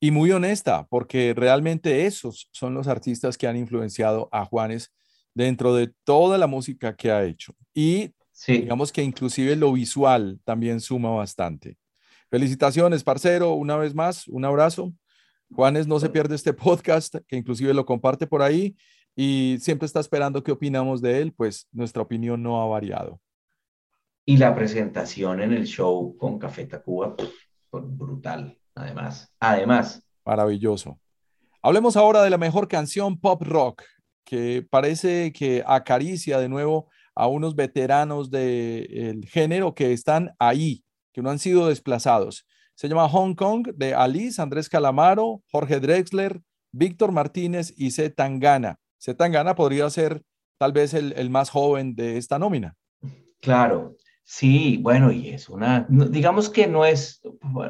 Y muy honesta, porque realmente esos son los artistas que han influenciado a Juanes dentro de toda la música que ha hecho. Y digamos que inclusive lo visual también suma bastante. Felicitaciones, parcero, una vez más, un abrazo. Juanes no se pierde este podcast, que inclusive lo comparte por ahí y siempre está esperando qué opinamos de él, pues nuestra opinión no ha variado.
Y la presentación en el show con Café Tacuba, pues, brutal, además. Además.
Maravilloso. Hablemos ahora de la mejor canción pop rock que parece que acaricia de nuevo a unos veteranos del género que están ahí, que no han sido desplazados. Se llama Hong Kong de Alice, Andrés Calamaro, Jorge Drexler, Víctor Martínez y C. Tangana. C. Tangana podría ser tal vez el, más joven de esta nómina.
Claro, sí, bueno, y es una, digamos que no es,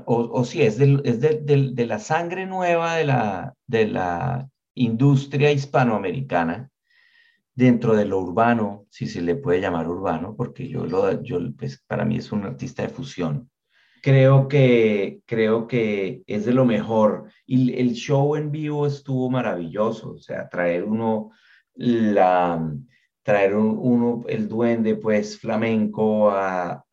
o, sí, es, es de, la sangre nueva de la, de la industria hispanoamericana dentro de lo urbano, si se le puede llamar urbano, porque yo, lo, yo pues, para mí es un artista de fusión. Creo que, creo que es de lo mejor. Y el show en vivo estuvo maravilloso, o sea, traer uno la, traer uno el duende pues flamenco a,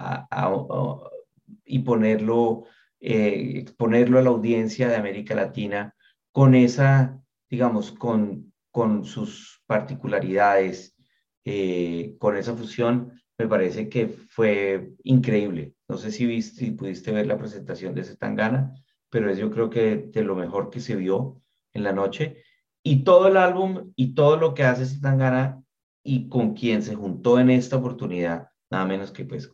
y ponerlo, eh, exponerlo a la audiencia de América Latina con esa digamos, con, con sus particularidades, eh, con esa fusión, me parece que fue increíble. No sé si, viste, si pudiste ver la presentación de Zetangana, pero es yo creo que de lo mejor que se vio en la noche. Y todo el álbum y todo lo que hace Zetangana y con quien se juntó en esta oportunidad, nada menos que pues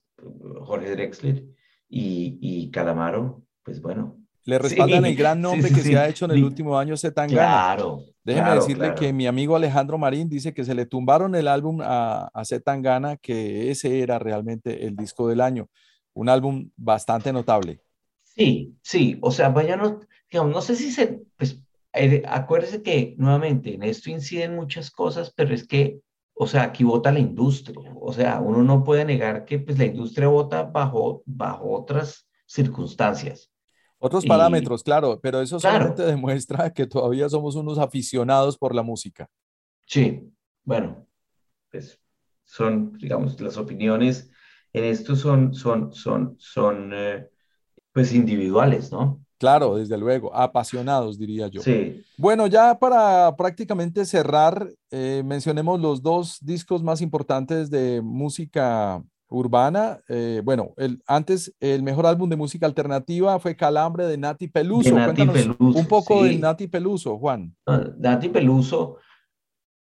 Jorge Drexler y, y Calamaro, pues bueno,
le respaldan el gran [laughs] nombre que se ha hecho en el último año Zetangana.
Claro.
Déjeme decirle que mi amigo Alejandro Marín dice que se le tumbaron el álbum a, a Zetangana, que ese era realmente el disco del año. Un álbum bastante notable.
Sí, sí. O sea, vayan, digamos, no sé si se, pues, eh, acuérdese que nuevamente en esto inciden muchas cosas, pero es que, o sea, aquí vota la industria. O sea, uno no puede negar que pues la industria vota bajo, bajo otras circunstancias.
Otros parámetros, claro, pero eso solamente [laughs] demuestra que todavía somos unos aficionados por la música.
Sí, bueno, pues son, digamos, las opiniones en esto son, son, son, son, eh, pues individuales, ¿no?
Claro, desde luego, apasionados, diría yo.
Sí.
Bueno, ya para prácticamente cerrar, eh, mencionemos los dos discos más importantes de música urbana. Eh, bueno, el, antes el mejor álbum de música alternativa fue Calambre de Nati Peluso. un poco de Nati Peluso, Juan.
Nati Peluso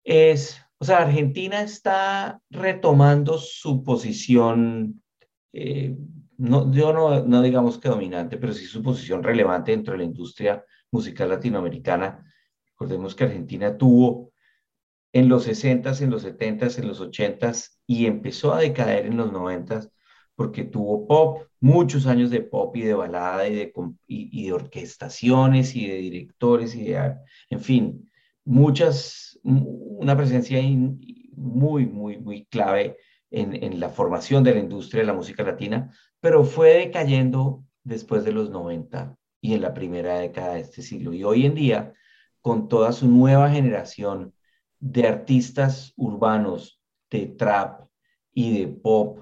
es, o sea, Argentina está retomando su posición, eh, no, yo no, no digamos que dominante, pero sí su posición relevante dentro de la industria musical latinoamericana. Recordemos que Argentina tuvo en los 60s, en los 70s, en los 80s y empezó a decaer en los 90s porque tuvo pop, muchos años de pop y de balada y de, y, de orquestaciones y de directores y de, en fin, muchas, una presencia muy, muy, muy clave en, la formación de la industria de la música latina, pero fue decayendo después de los 90 y en la primera década de este siglo. Y hoy en día, con toda su nueva generación de artistas urbanos, de trap y de pop,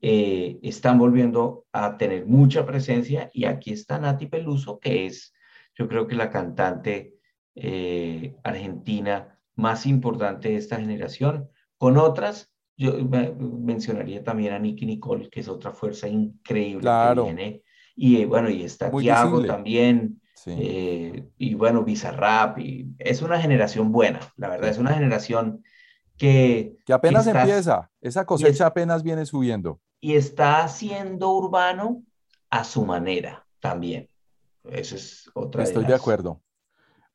eh, están volviendo a tener mucha presencia y aquí está Nati Peluso, que es yo creo que la cantante eh, argentina más importante de esta generación, con otras, yo mencionaría también a Nicky Nicole, que es otra fuerza increíble
claro.
que viene. Y bueno, y está Tiago también. Eh, y bueno, Bizarrap. Y es una generación buena, la verdad, es una generación que...
Que apenas empieza, esa cosecha apenas viene subiendo.
Y está haciendo urbano a su manera también. Eso es otra.
Estoy de, acuerdo.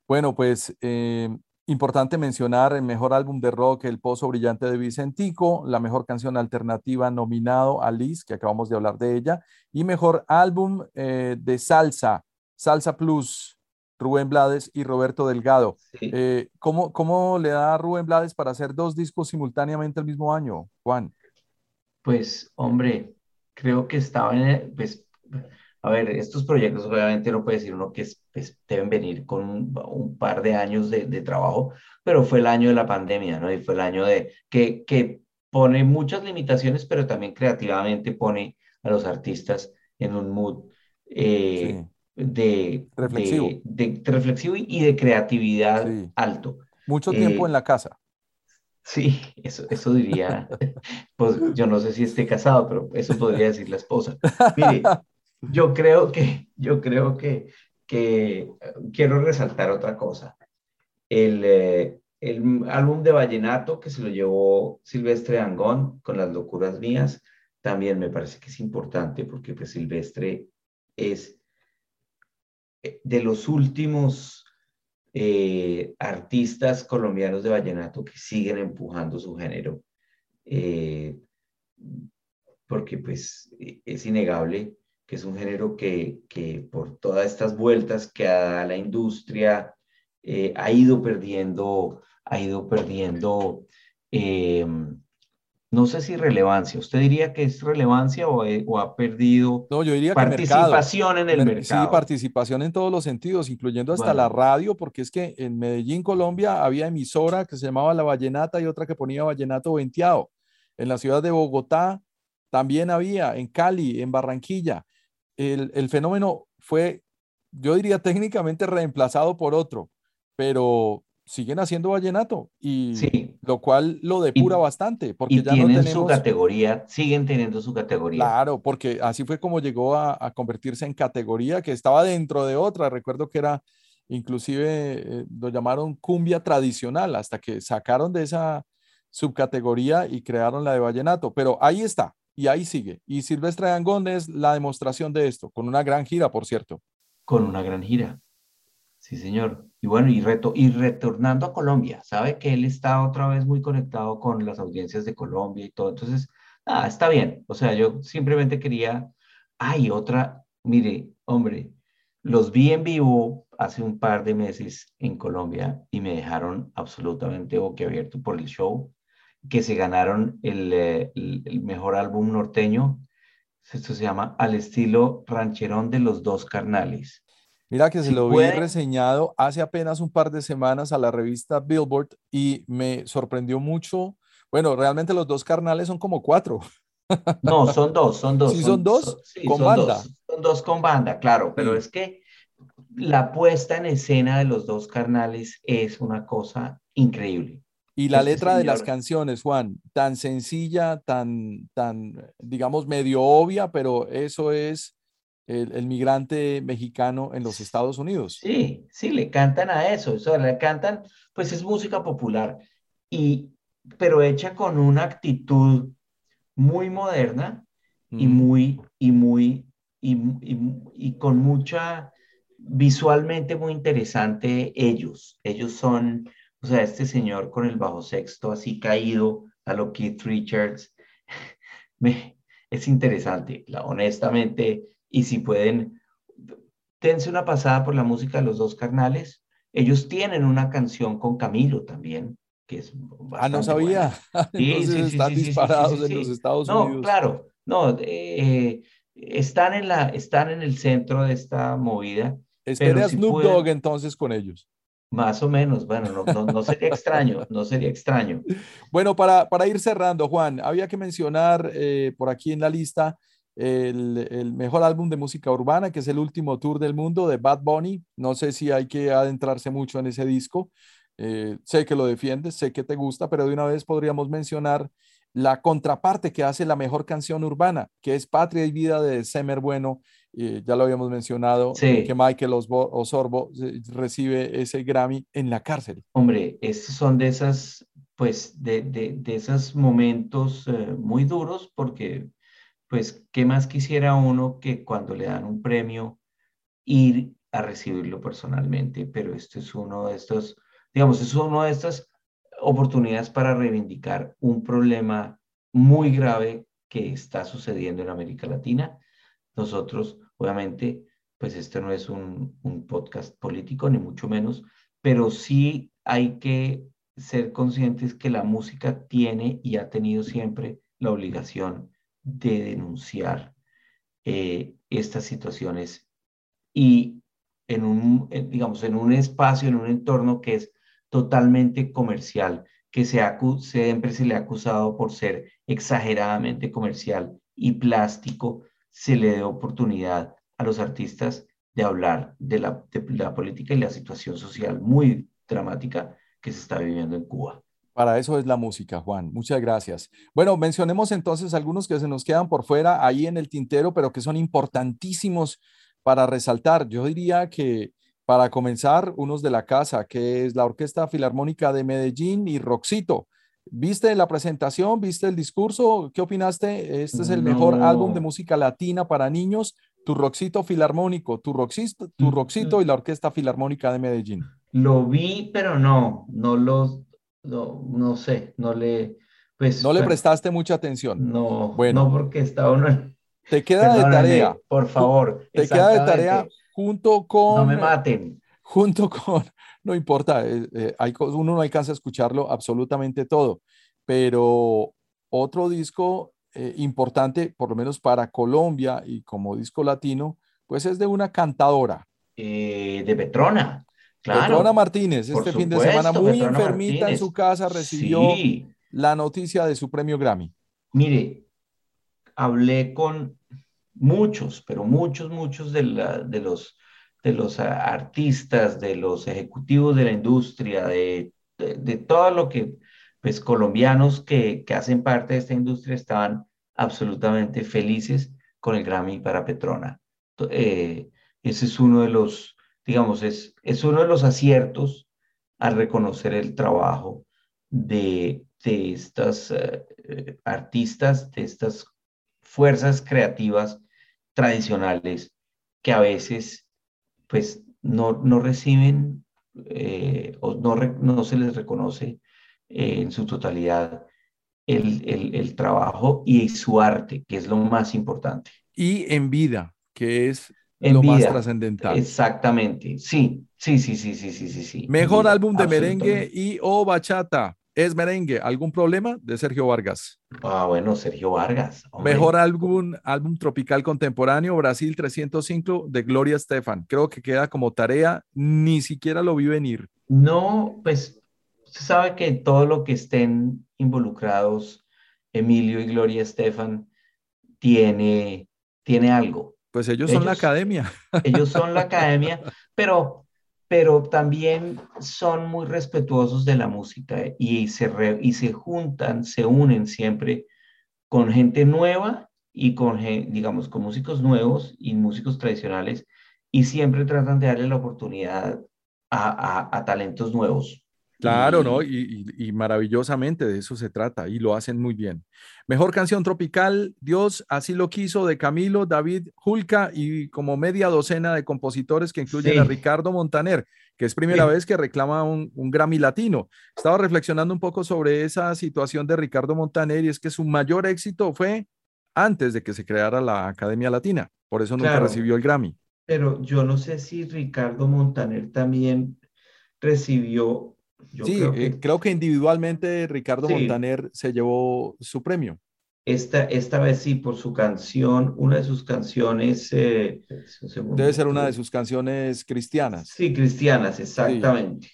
Bueno, pues eh, Importante mencionar el mejor álbum de rock, El Pozo Brillante de Vicentico, la mejor canción alternativa nominado a Liz, que acabamos de hablar de ella, y mejor álbum eh, de salsa, Salsa Plus, Rubén Blades y Roberto Delgado. Eh, ¿cómo, ¿Cómo le da a Rubén Blades para hacer dos discos simultáneamente el mismo año, Juan?
Pues, hombre, creo que estaba en, pues, a ver, estos proyectos obviamente no puede decir uno que pues, deben venir con un, par de años de, trabajo, pero fue el año de la pandemia, ¿no? Y fue el año de que, que pone muchas limitaciones, pero también creativamente pone a los artistas en un mood eh, de,
reflexivo.
De, reflexivo y de creatividad alto.
Mucho tiempo en la casa.
Sí, eso, eso diría, [laughs] pues yo no sé si esté casado, pero eso podría decir la esposa. Mire, yo creo que, yo creo que, que quiero resaltar otra cosa. El, eh, el álbum de Vallenato que se lo llevó Silvestre Angón con las locuras mías, también me parece que es importante porque pues Silvestre es eh, de los últimos eh, artistas colombianos de vallenato que siguen empujando su género, porque pues es innegable que es un género que, que por todas estas vueltas que da la industria eh, ha ido perdiendo, ha ido perdiendo, eh, no sé si relevancia. ¿Usted diría que es relevancia o, eh, o ha perdido
no, yo diría
participación en el mercado?
Sí, participación en todos los sentidos, incluyendo hasta la radio, porque es que en Medellín, Colombia, había emisora que se llamaba La Vallenata y otra que ponía Vallenato Venteado. En la ciudad de Bogotá también había, en Cali, en Barranquilla el, fenómeno fue, yo diría técnicamente reemplazado por otro, pero siguen haciendo vallenato y lo cual lo depura bastante porque
ya tienen no tenemos... su categoría, siguen teniendo su categoría.
Claro, porque así fue como llegó a, convertirse en categoría que estaba dentro de otra. Recuerdo que era, inclusive eh, lo llamaron cumbia tradicional hasta que sacaron de esa subcategoría y crearon la de vallenato. Pero ahí está, y ahí sigue. Y Silvestre Angón es la demostración de esto, con una gran gira, por cierto.
Con una gran gira. Sí, señor. Y bueno, y, reto, y retornando a Colombia, sabe que él está otra vez muy conectado con las audiencias de Colombia y todo. Entonces, ah, está bien. O sea, yo simplemente quería, hay otra, mire, hombre, los vi en vivo hace un par de meses en Colombia y me dejaron absolutamente boquiabierto por el show que se ganaron eh, el, mejor álbum norteño. Esto se llama Al estilo rancherón de los dos carnales.
Mira que se lo vi reseñado hace apenas un par de semanas a la revista Billboard y me sorprendió mucho. Bueno, realmente los dos carnales son como cuatro. [laughs]
No, son dos, son dos.
Sí, son, dos con banda.
son dos con banda, claro, pero es que la puesta en escena de los dos carnales es una cosa increíble.
Y la letra de las canciones, Juan, tan sencilla, tan, tan, digamos, medio obvia, pero eso es el, migrante mexicano en los Estados Unidos.
Sí, sí, le cantan a eso, eso le cantan, pues es música popular, y, pero hecha con una actitud muy moderna y muy, y muy, y, y con mucha, visualmente muy interesante ellos. Ellos son o sea, este señor con el bajo sexto así caído a lo Keith Richards, [laughs] me, es interesante, la, honestamente, y si pueden, dense una pasada por la música de los dos carnales. Ellos tienen una canción con Camilo también, que es
Ah, no sabía. Entonces están disparados en los Estados Unidos.
No, claro, no, eh, están, en la, están en el centro de esta movida.
Espera a Snoop Dogg entonces con ellos.
Más o menos, bueno, no, sería extraño, no sería extraño.
Bueno, para, para ir cerrando, Juan, había que mencionar eh, por aquí en la lista el, mejor álbum de música urbana, que es el último tour del mundo de Bad Bunny. No sé si hay que adentrarse mucho en ese disco. Eh, sé que lo defiendes, sé que te gusta, pero de una vez podríamos mencionar la contraparte que hace la mejor canción urbana, que es Patria y Vida de Semer Bueno, ya lo habíamos mencionado, que Michael Osorbo recibe ese Grammy en la cárcel.
Hombre, estos son de esas, pues, de, de, esos momentos eh, muy duros, porque, pues, ¿qué más quisiera uno que cuando le dan un premio ir a recibirlo personalmente? Pero esto es uno de estos, digamos, es uno de estas oportunidades para reivindicar un problema muy grave que está sucediendo en América Latina. Nosotros, obviamente, pues esto no es un, un podcast político, ni mucho menos, pero sí hay que ser conscientes que la música tiene y ha tenido siempre la obligación de denunciar eh, estas situaciones. Y en un, digamos, en un espacio, en un entorno que es totalmente comercial, que se siempre se le ha acusado por ser exageradamente comercial y plástico, se le dé oportunidad a los artistas de hablar de la, de la política y la situación social muy dramática que se está viviendo en Cuba.
Para eso es la música, Juan. Muchas gracias. Bueno, mencionemos entonces algunos que se nos quedan por fuera ahí en el tintero, pero que son importantísimos para resaltar. Yo diría que para comenzar, unos de la casa, que es la Orquesta Filarmónica de Medellín y Roxito. ¿Viste la presentación? ¿Viste el discurso? ¿Qué opinaste? Este es el mejor álbum de música latina para niños, tu Roxito Filarmónico, tu Roxito, tu Roxito y la Orquesta Filarmónica de Medellín.
Lo vi, pero no, no lo, no, sé, no le, pues.
No le prestaste mucha atención.
No, bueno, no porque estaba uno.
Te queda de tarea.
Por favor.
Te queda de tarea junto con...
No me maten.
Junto con, no importa, eh, eh, hay, uno no alcanza a escucharlo absolutamente todo, pero otro disco eh, importante, por lo menos para Colombia y como disco latino, pues es de una cantadora.
de Petrona. Claro.
Petrona Martínez, este fin de semana muy enfermita en su casa, recibió la noticia de su premio Grammy.
Mire, hablé con muchos, pero muchos, muchos de, de, los, de los artistas, de los ejecutivos de la industria, de, de, todo lo que, pues colombianos que, que, hacen parte de esta industria estaban absolutamente felices con el Grammy para Petrona. Eh, ese es uno de los, digamos, es, es uno de los aciertos al reconocer el trabajo de, de estas eh, eh, artistas, de estas fuerzas creativas tradicionales que a veces pues no, no reciben eh, o no, no, se les reconoce eh, en su totalidad el, el, el, trabajo y su arte, que es lo más importante.
Y en vida, que es lo más trascendental.
Exactamente, sí, sí, sí, sí, sí, sí, sí.
Mejor álbum de merengue y o bachata es merengue. ¿Algún problema? De Sergio Vargas.
Ah, bueno, Sergio Vargas.
Mejor álbum, álbum tropical contemporáneo, Brasil 305 de Gloria Estefan. Creo que queda como tarea, ni siquiera lo vi venir.
No, pues se sabe que todo lo que estén involucrados, Emilio y Gloria Estefan, tiene, tiene algo.
Pues ellos son la academia.
Ellos son la [laughs] academia, pero pero también son muy respetuosos de la música y se, y se juntan, se unen siempre con gente nueva y con, digamos, con músicos nuevos y músicos tradicionales y siempre tratan de darle la oportunidad a, a talentos nuevos.
Claro, ¿no? Y, maravillosamente de eso se trata y lo hacen muy bien. Mejor canción tropical, Dios así lo quiso, de Camilo, David Julca y como media docena de compositores que incluyen a Ricardo Montaner, que es primera vez que reclama un, un, Grammy latino. Estaba reflexionando un poco sobre esa situación de Ricardo Montaner y es que su mayor éxito fue antes de que se creara la Academia Latina, por eso nunca recibió el Grammy.
Pero yo no sé si Ricardo Montaner también recibió
sí, eh, creo que, individualmente Ricardo Montaner se llevó su premio.
Esta, esta vez sí, por su canción, una de sus canciones. Eh,
Debe ser una de sus canciones cristianas.
Sí, cristianas, exactamente.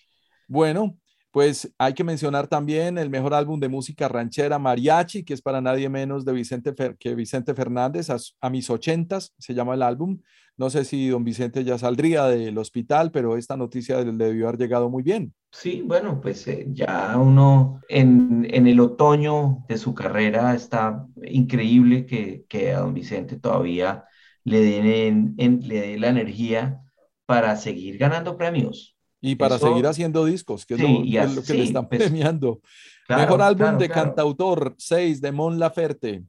Bueno, pues hay que mencionar también el mejor álbum de música ranchera Mariachi, que es para nadie menos de Vicente que Vicente Fernández, a, a, mis ochentas, se llama el álbum. No sé si don Vicente ya saldría del hospital, pero esta noticia le debió haber llegado muy bien.
Sí, bueno, pues eh, ya uno en, en, el otoño de su carrera está increíble que, que a don Vicente todavía le den le dé la energía para seguir ganando premios.
Y para seguir haciendo discos, que es, lo, que le están pues, premiando. Mejor álbum de cantautor, 6 de Mon Laferte.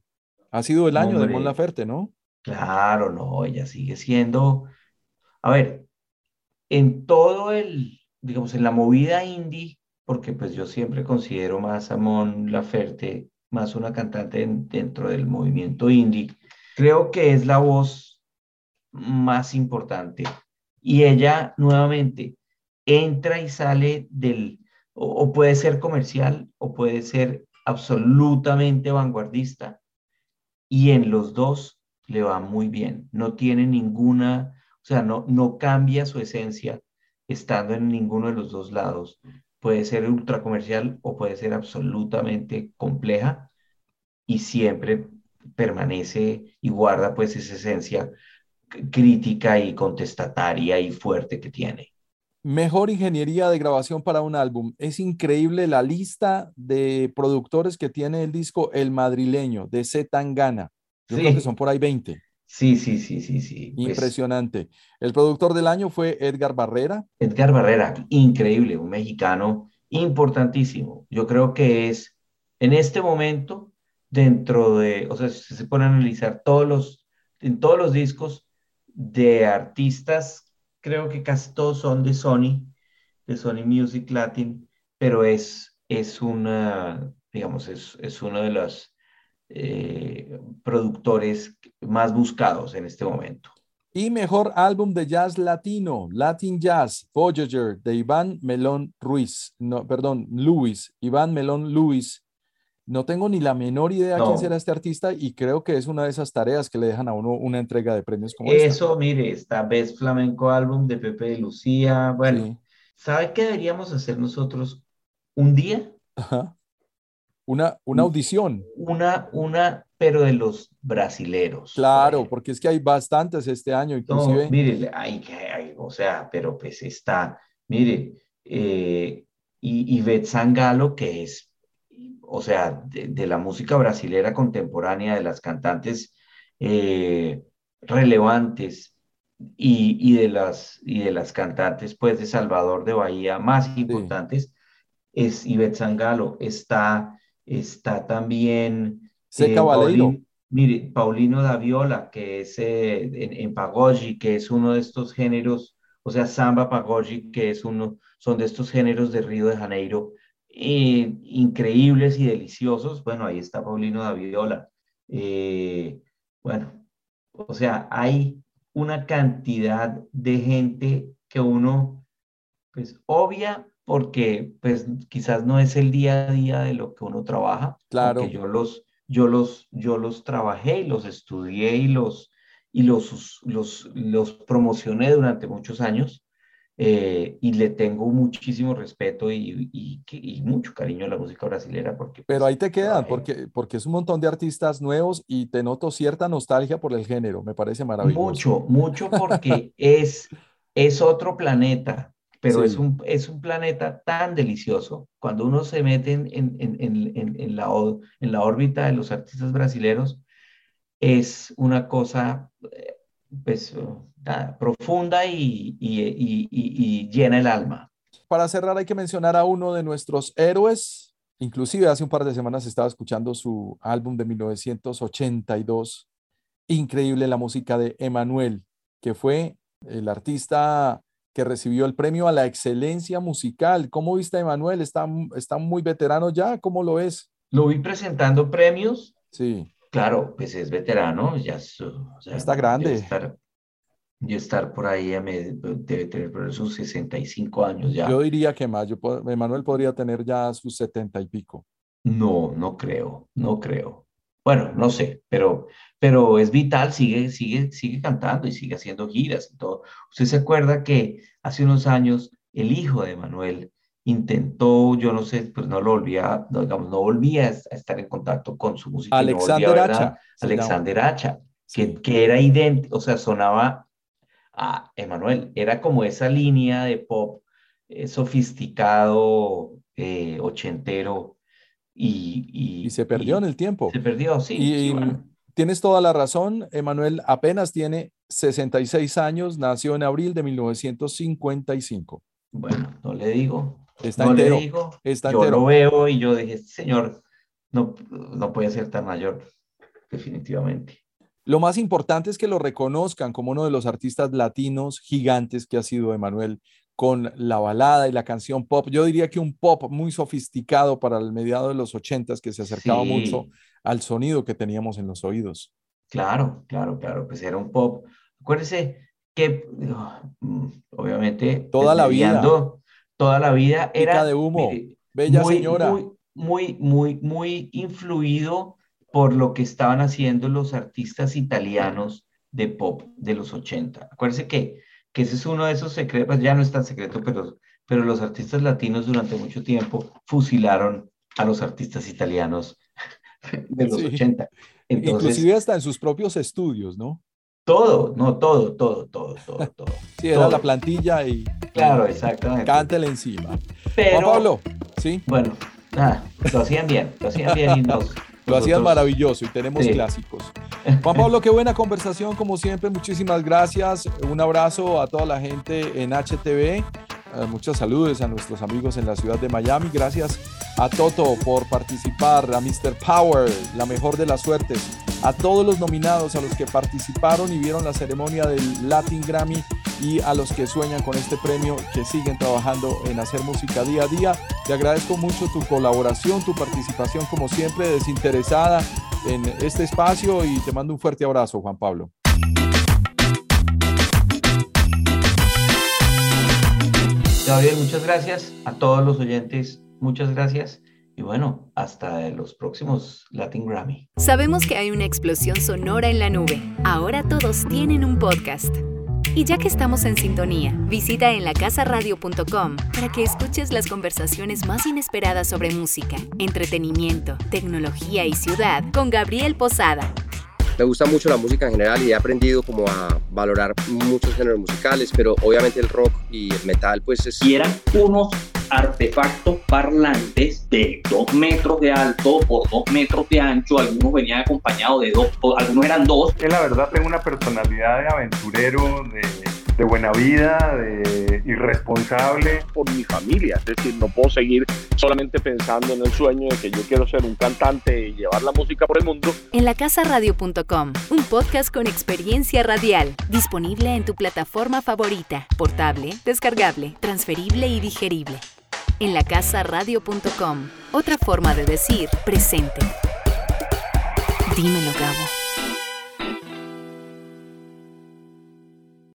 Ha sido el año de Mon Laferte, ¿no?
Claro, no, ella sigue siendo. A ver, en todo el, digamos, en la movida indie, porque pues yo siempre considero más a Mon Laferte más una cantante dentro del movimiento indie, creo que es la voz más importante. Y ella nuevamente entra y sale del, o, puede ser comercial o puede ser absolutamente vanguardista. Y en los dos le va muy bien. No tiene ninguna, o sea, no, no cambia su esencia estando en ninguno de los dos lados. Puede ser ultra comercial o puede ser absolutamente compleja y siempre permanece y guarda pues esa esencia crítica y contestataria y fuerte que tiene.
Mejor ingeniería de grabación para un álbum. Es increíble la lista de productores que tiene el disco El Madrileño de Z Tangana. Yo creo que son por ahí 20.
Sí, sí, sí, sí, sí.
Pues Impresionante. el productor del año fue Edgar Barrera.
Edgar Barrera, increíble, un mexicano importantísimo. Yo creo que es en este momento dentro de, o sea, si se pone a analizar todos los, en todos los discos de artistas, creo que casi todos son de Sony, de Sony Music Latin, pero es, es una, digamos, es, es uno de los eh, productores más buscados en este momento.
Y mejor álbum de jazz latino, Latin Jazz, Voyager, de Iván Melón Ruiz, no, perdón, Luis, Iván Melón Luis. No tengo ni la menor idea quién será este artista y creo que es una de esas tareas que le dejan a uno una entrega de premios como
Eso, mire, está Best Flamenco Álbum de Pepe de Lucía. Bueno, ¿sabe qué deberíamos hacer nosotros un día?
Ajá. Una, una audición.
Una, una, pero de los brasileros.
Claro, porque es que hay bastantes este año, inclusive.
No, mire, hay, hay, o sea, pero pues está, mire, eh, y Ivette Sangalo, que es, o sea, de, la música brasilera contemporánea, de las cantantes eh, relevantes y, y, de las, y de las cantantes, pues, de Salvador de Bahía más importantes, es Ivette Sangalo. Está Está también...
Seca
eh, mire, Paulino Daviola, que es eh, en, en que es uno de estos géneros, o sea, Samba Pagoji, que es uno, son de estos géneros de Río de Janeiro, eh, increíbles y deliciosos. Bueno, ahí está Paulino Daviola. bueno, o sea, hay una cantidad de gente que uno, pues, obvia porque pues quizás no es el día a día de lo que uno trabaja.
Claro.
Yo los, yo los, yo los trabajé y los estudié y los, y los, los, los promocioné durante muchos años. Eh, y le tengo muchísimo respeto y, y, y, mucho cariño a la música brasilera. Porque,
Pero pues, ahí te quedan, porque, porque es un montón de artistas nuevos y te noto cierta nostalgia por el género, me parece maravilloso.
Mucho, mucho porque es, es otro planeta, pero es, un, es un planeta tan delicioso. Cuando uno se mete en, en, en, en, la, en la órbita de los artistas brasileños, es una cosa eh, pues, profunda y, y, y, y, llena el alma.
Para cerrar hay que mencionar a uno de nuestros héroes. Inclusive hace un par de semanas estaba escuchando su álbum de 1982. Increíble la música de Emanuel, que fue el artista que recibió el premio a la excelencia musical. ¿Cómo viste a Emanuel? ¿Está, ¿Está muy veterano ya? ¿Cómo lo es?
Lo vi presentando premios.
Sí.
Claro, pues es veterano, ya
está grande.
Estar, estar por ahí debe tener sus 65 años ya.
Yo diría que más, yo, Emanuel podría tener ya sus 70 y pico.
No, no creo, no creo. Bueno, no sé, pero, pero es vital, sigue, sigue, sigue cantando y sigue haciendo giras y todo. Usted se acuerda que hace unos años el hijo de Manuel intentó, yo no sé, pues no lo volvía, no, digamos, no volvía a estar en contacto con su música.
Alexander Hacha.
Alexander Hacha, que, que era idéntico, o sea, sonaba a Emanuel, era como esa línea de pop eh, sofisticado, eh, ochentero. Y,
y, se perdió en el tiempo.
Se perdió, sí.
Y, tienes toda la razón, Emanuel apenas tiene 66 años, nació en abril de 1955.
Bueno, no le digo.
Está no Le
digo, yo lo veo y yo dije, señor, no, no puede ser tan mayor, definitivamente.
Lo más importante es que lo reconozcan como uno de los artistas latinos gigantes que ha sido Emanuel con la balada y la canción pop. Yo diría que un pop muy sofisticado para el mediado de los ochentas que se acercaba mucho al sonido que teníamos en los oídos.
Claro, claro, claro, pues era un pop. Acuérdese que mm, obviamente
toda la vida
toda la vida era
de humo, bella señora.
Muy, muy, muy, muy influido por lo que estaban haciendo los artistas italianos de pop de los 80. Acuérdense que, que ese es uno de esos secretos, pues ya no es tan secreto, pero, pero los artistas latinos durante mucho tiempo fusilaron a los artistas italianos de los 80.
Inclusive hasta en sus propios estudios, ¿no?
Todo, no, todo, todo, todo, todo, todo. [laughs]
Sí, era la plantilla y...
Claro, exactamente.
Cántele encima.
Pero...
Juan Pablo, ¿sí?
Bueno, nada, lo hacían bien, lo hacían bien y [laughs] nos,
lo hacían maravilloso y tenemos clásicos. Juan Pablo, qué buena conversación, como siempre. Muchísimas gracias. Un abrazo a toda la gente en HTV. Eh, muchos saludos a nuestros amigos en la ciudad de Miami. Gracias a Toto por participar, a Mr. Power, la mejor de las suertes, a todos los nominados, a los que participaron y vieron la ceremonia del Latin Grammy y a los que sueñan con este premio, que siguen trabajando en hacer música día a día. Te agradezco mucho tu colaboración, tu participación como siempre desinteresada en este espacio y te mando un fuerte abrazo, Juan Pablo.
Gabriel, muchas gracias. A todos los oyentes, muchas gracias. Y bueno, hasta los próximos Latin Grammy.
Sabemos que hay una explosión sonora en la nube. Ahora todos tienen un podcast. Y ya que estamos en sintonía, visita en lacasaradio.com para que escuches las conversaciones más inesperadas sobre música, entretenimiento, tecnología y ciudad con Gabriel Posada
me gusta mucho la música en general y he aprendido como a valorar muchos géneros musicales, pero obviamente el rock y el metal pues es...
Y eran unos artefactos parlantes de dos metros de alto por dos metros de ancho, algunos venían acompañados de dos, algunos eran dos.
Es la verdad tengo una personalidad de aventurero, de de buena vida, de irresponsable.
Por mi familia, es decir, no puedo seguir solamente pensando en el sueño de que yo quiero ser un cantante y llevar la música por el mundo.
En lacasaradio.com, un podcast con experiencia radial, disponible en tu plataforma favorita, portable, descargable, transferible y digerible. En lacasaradio.com, otra forma de decir presente. Dímelo, Gabo.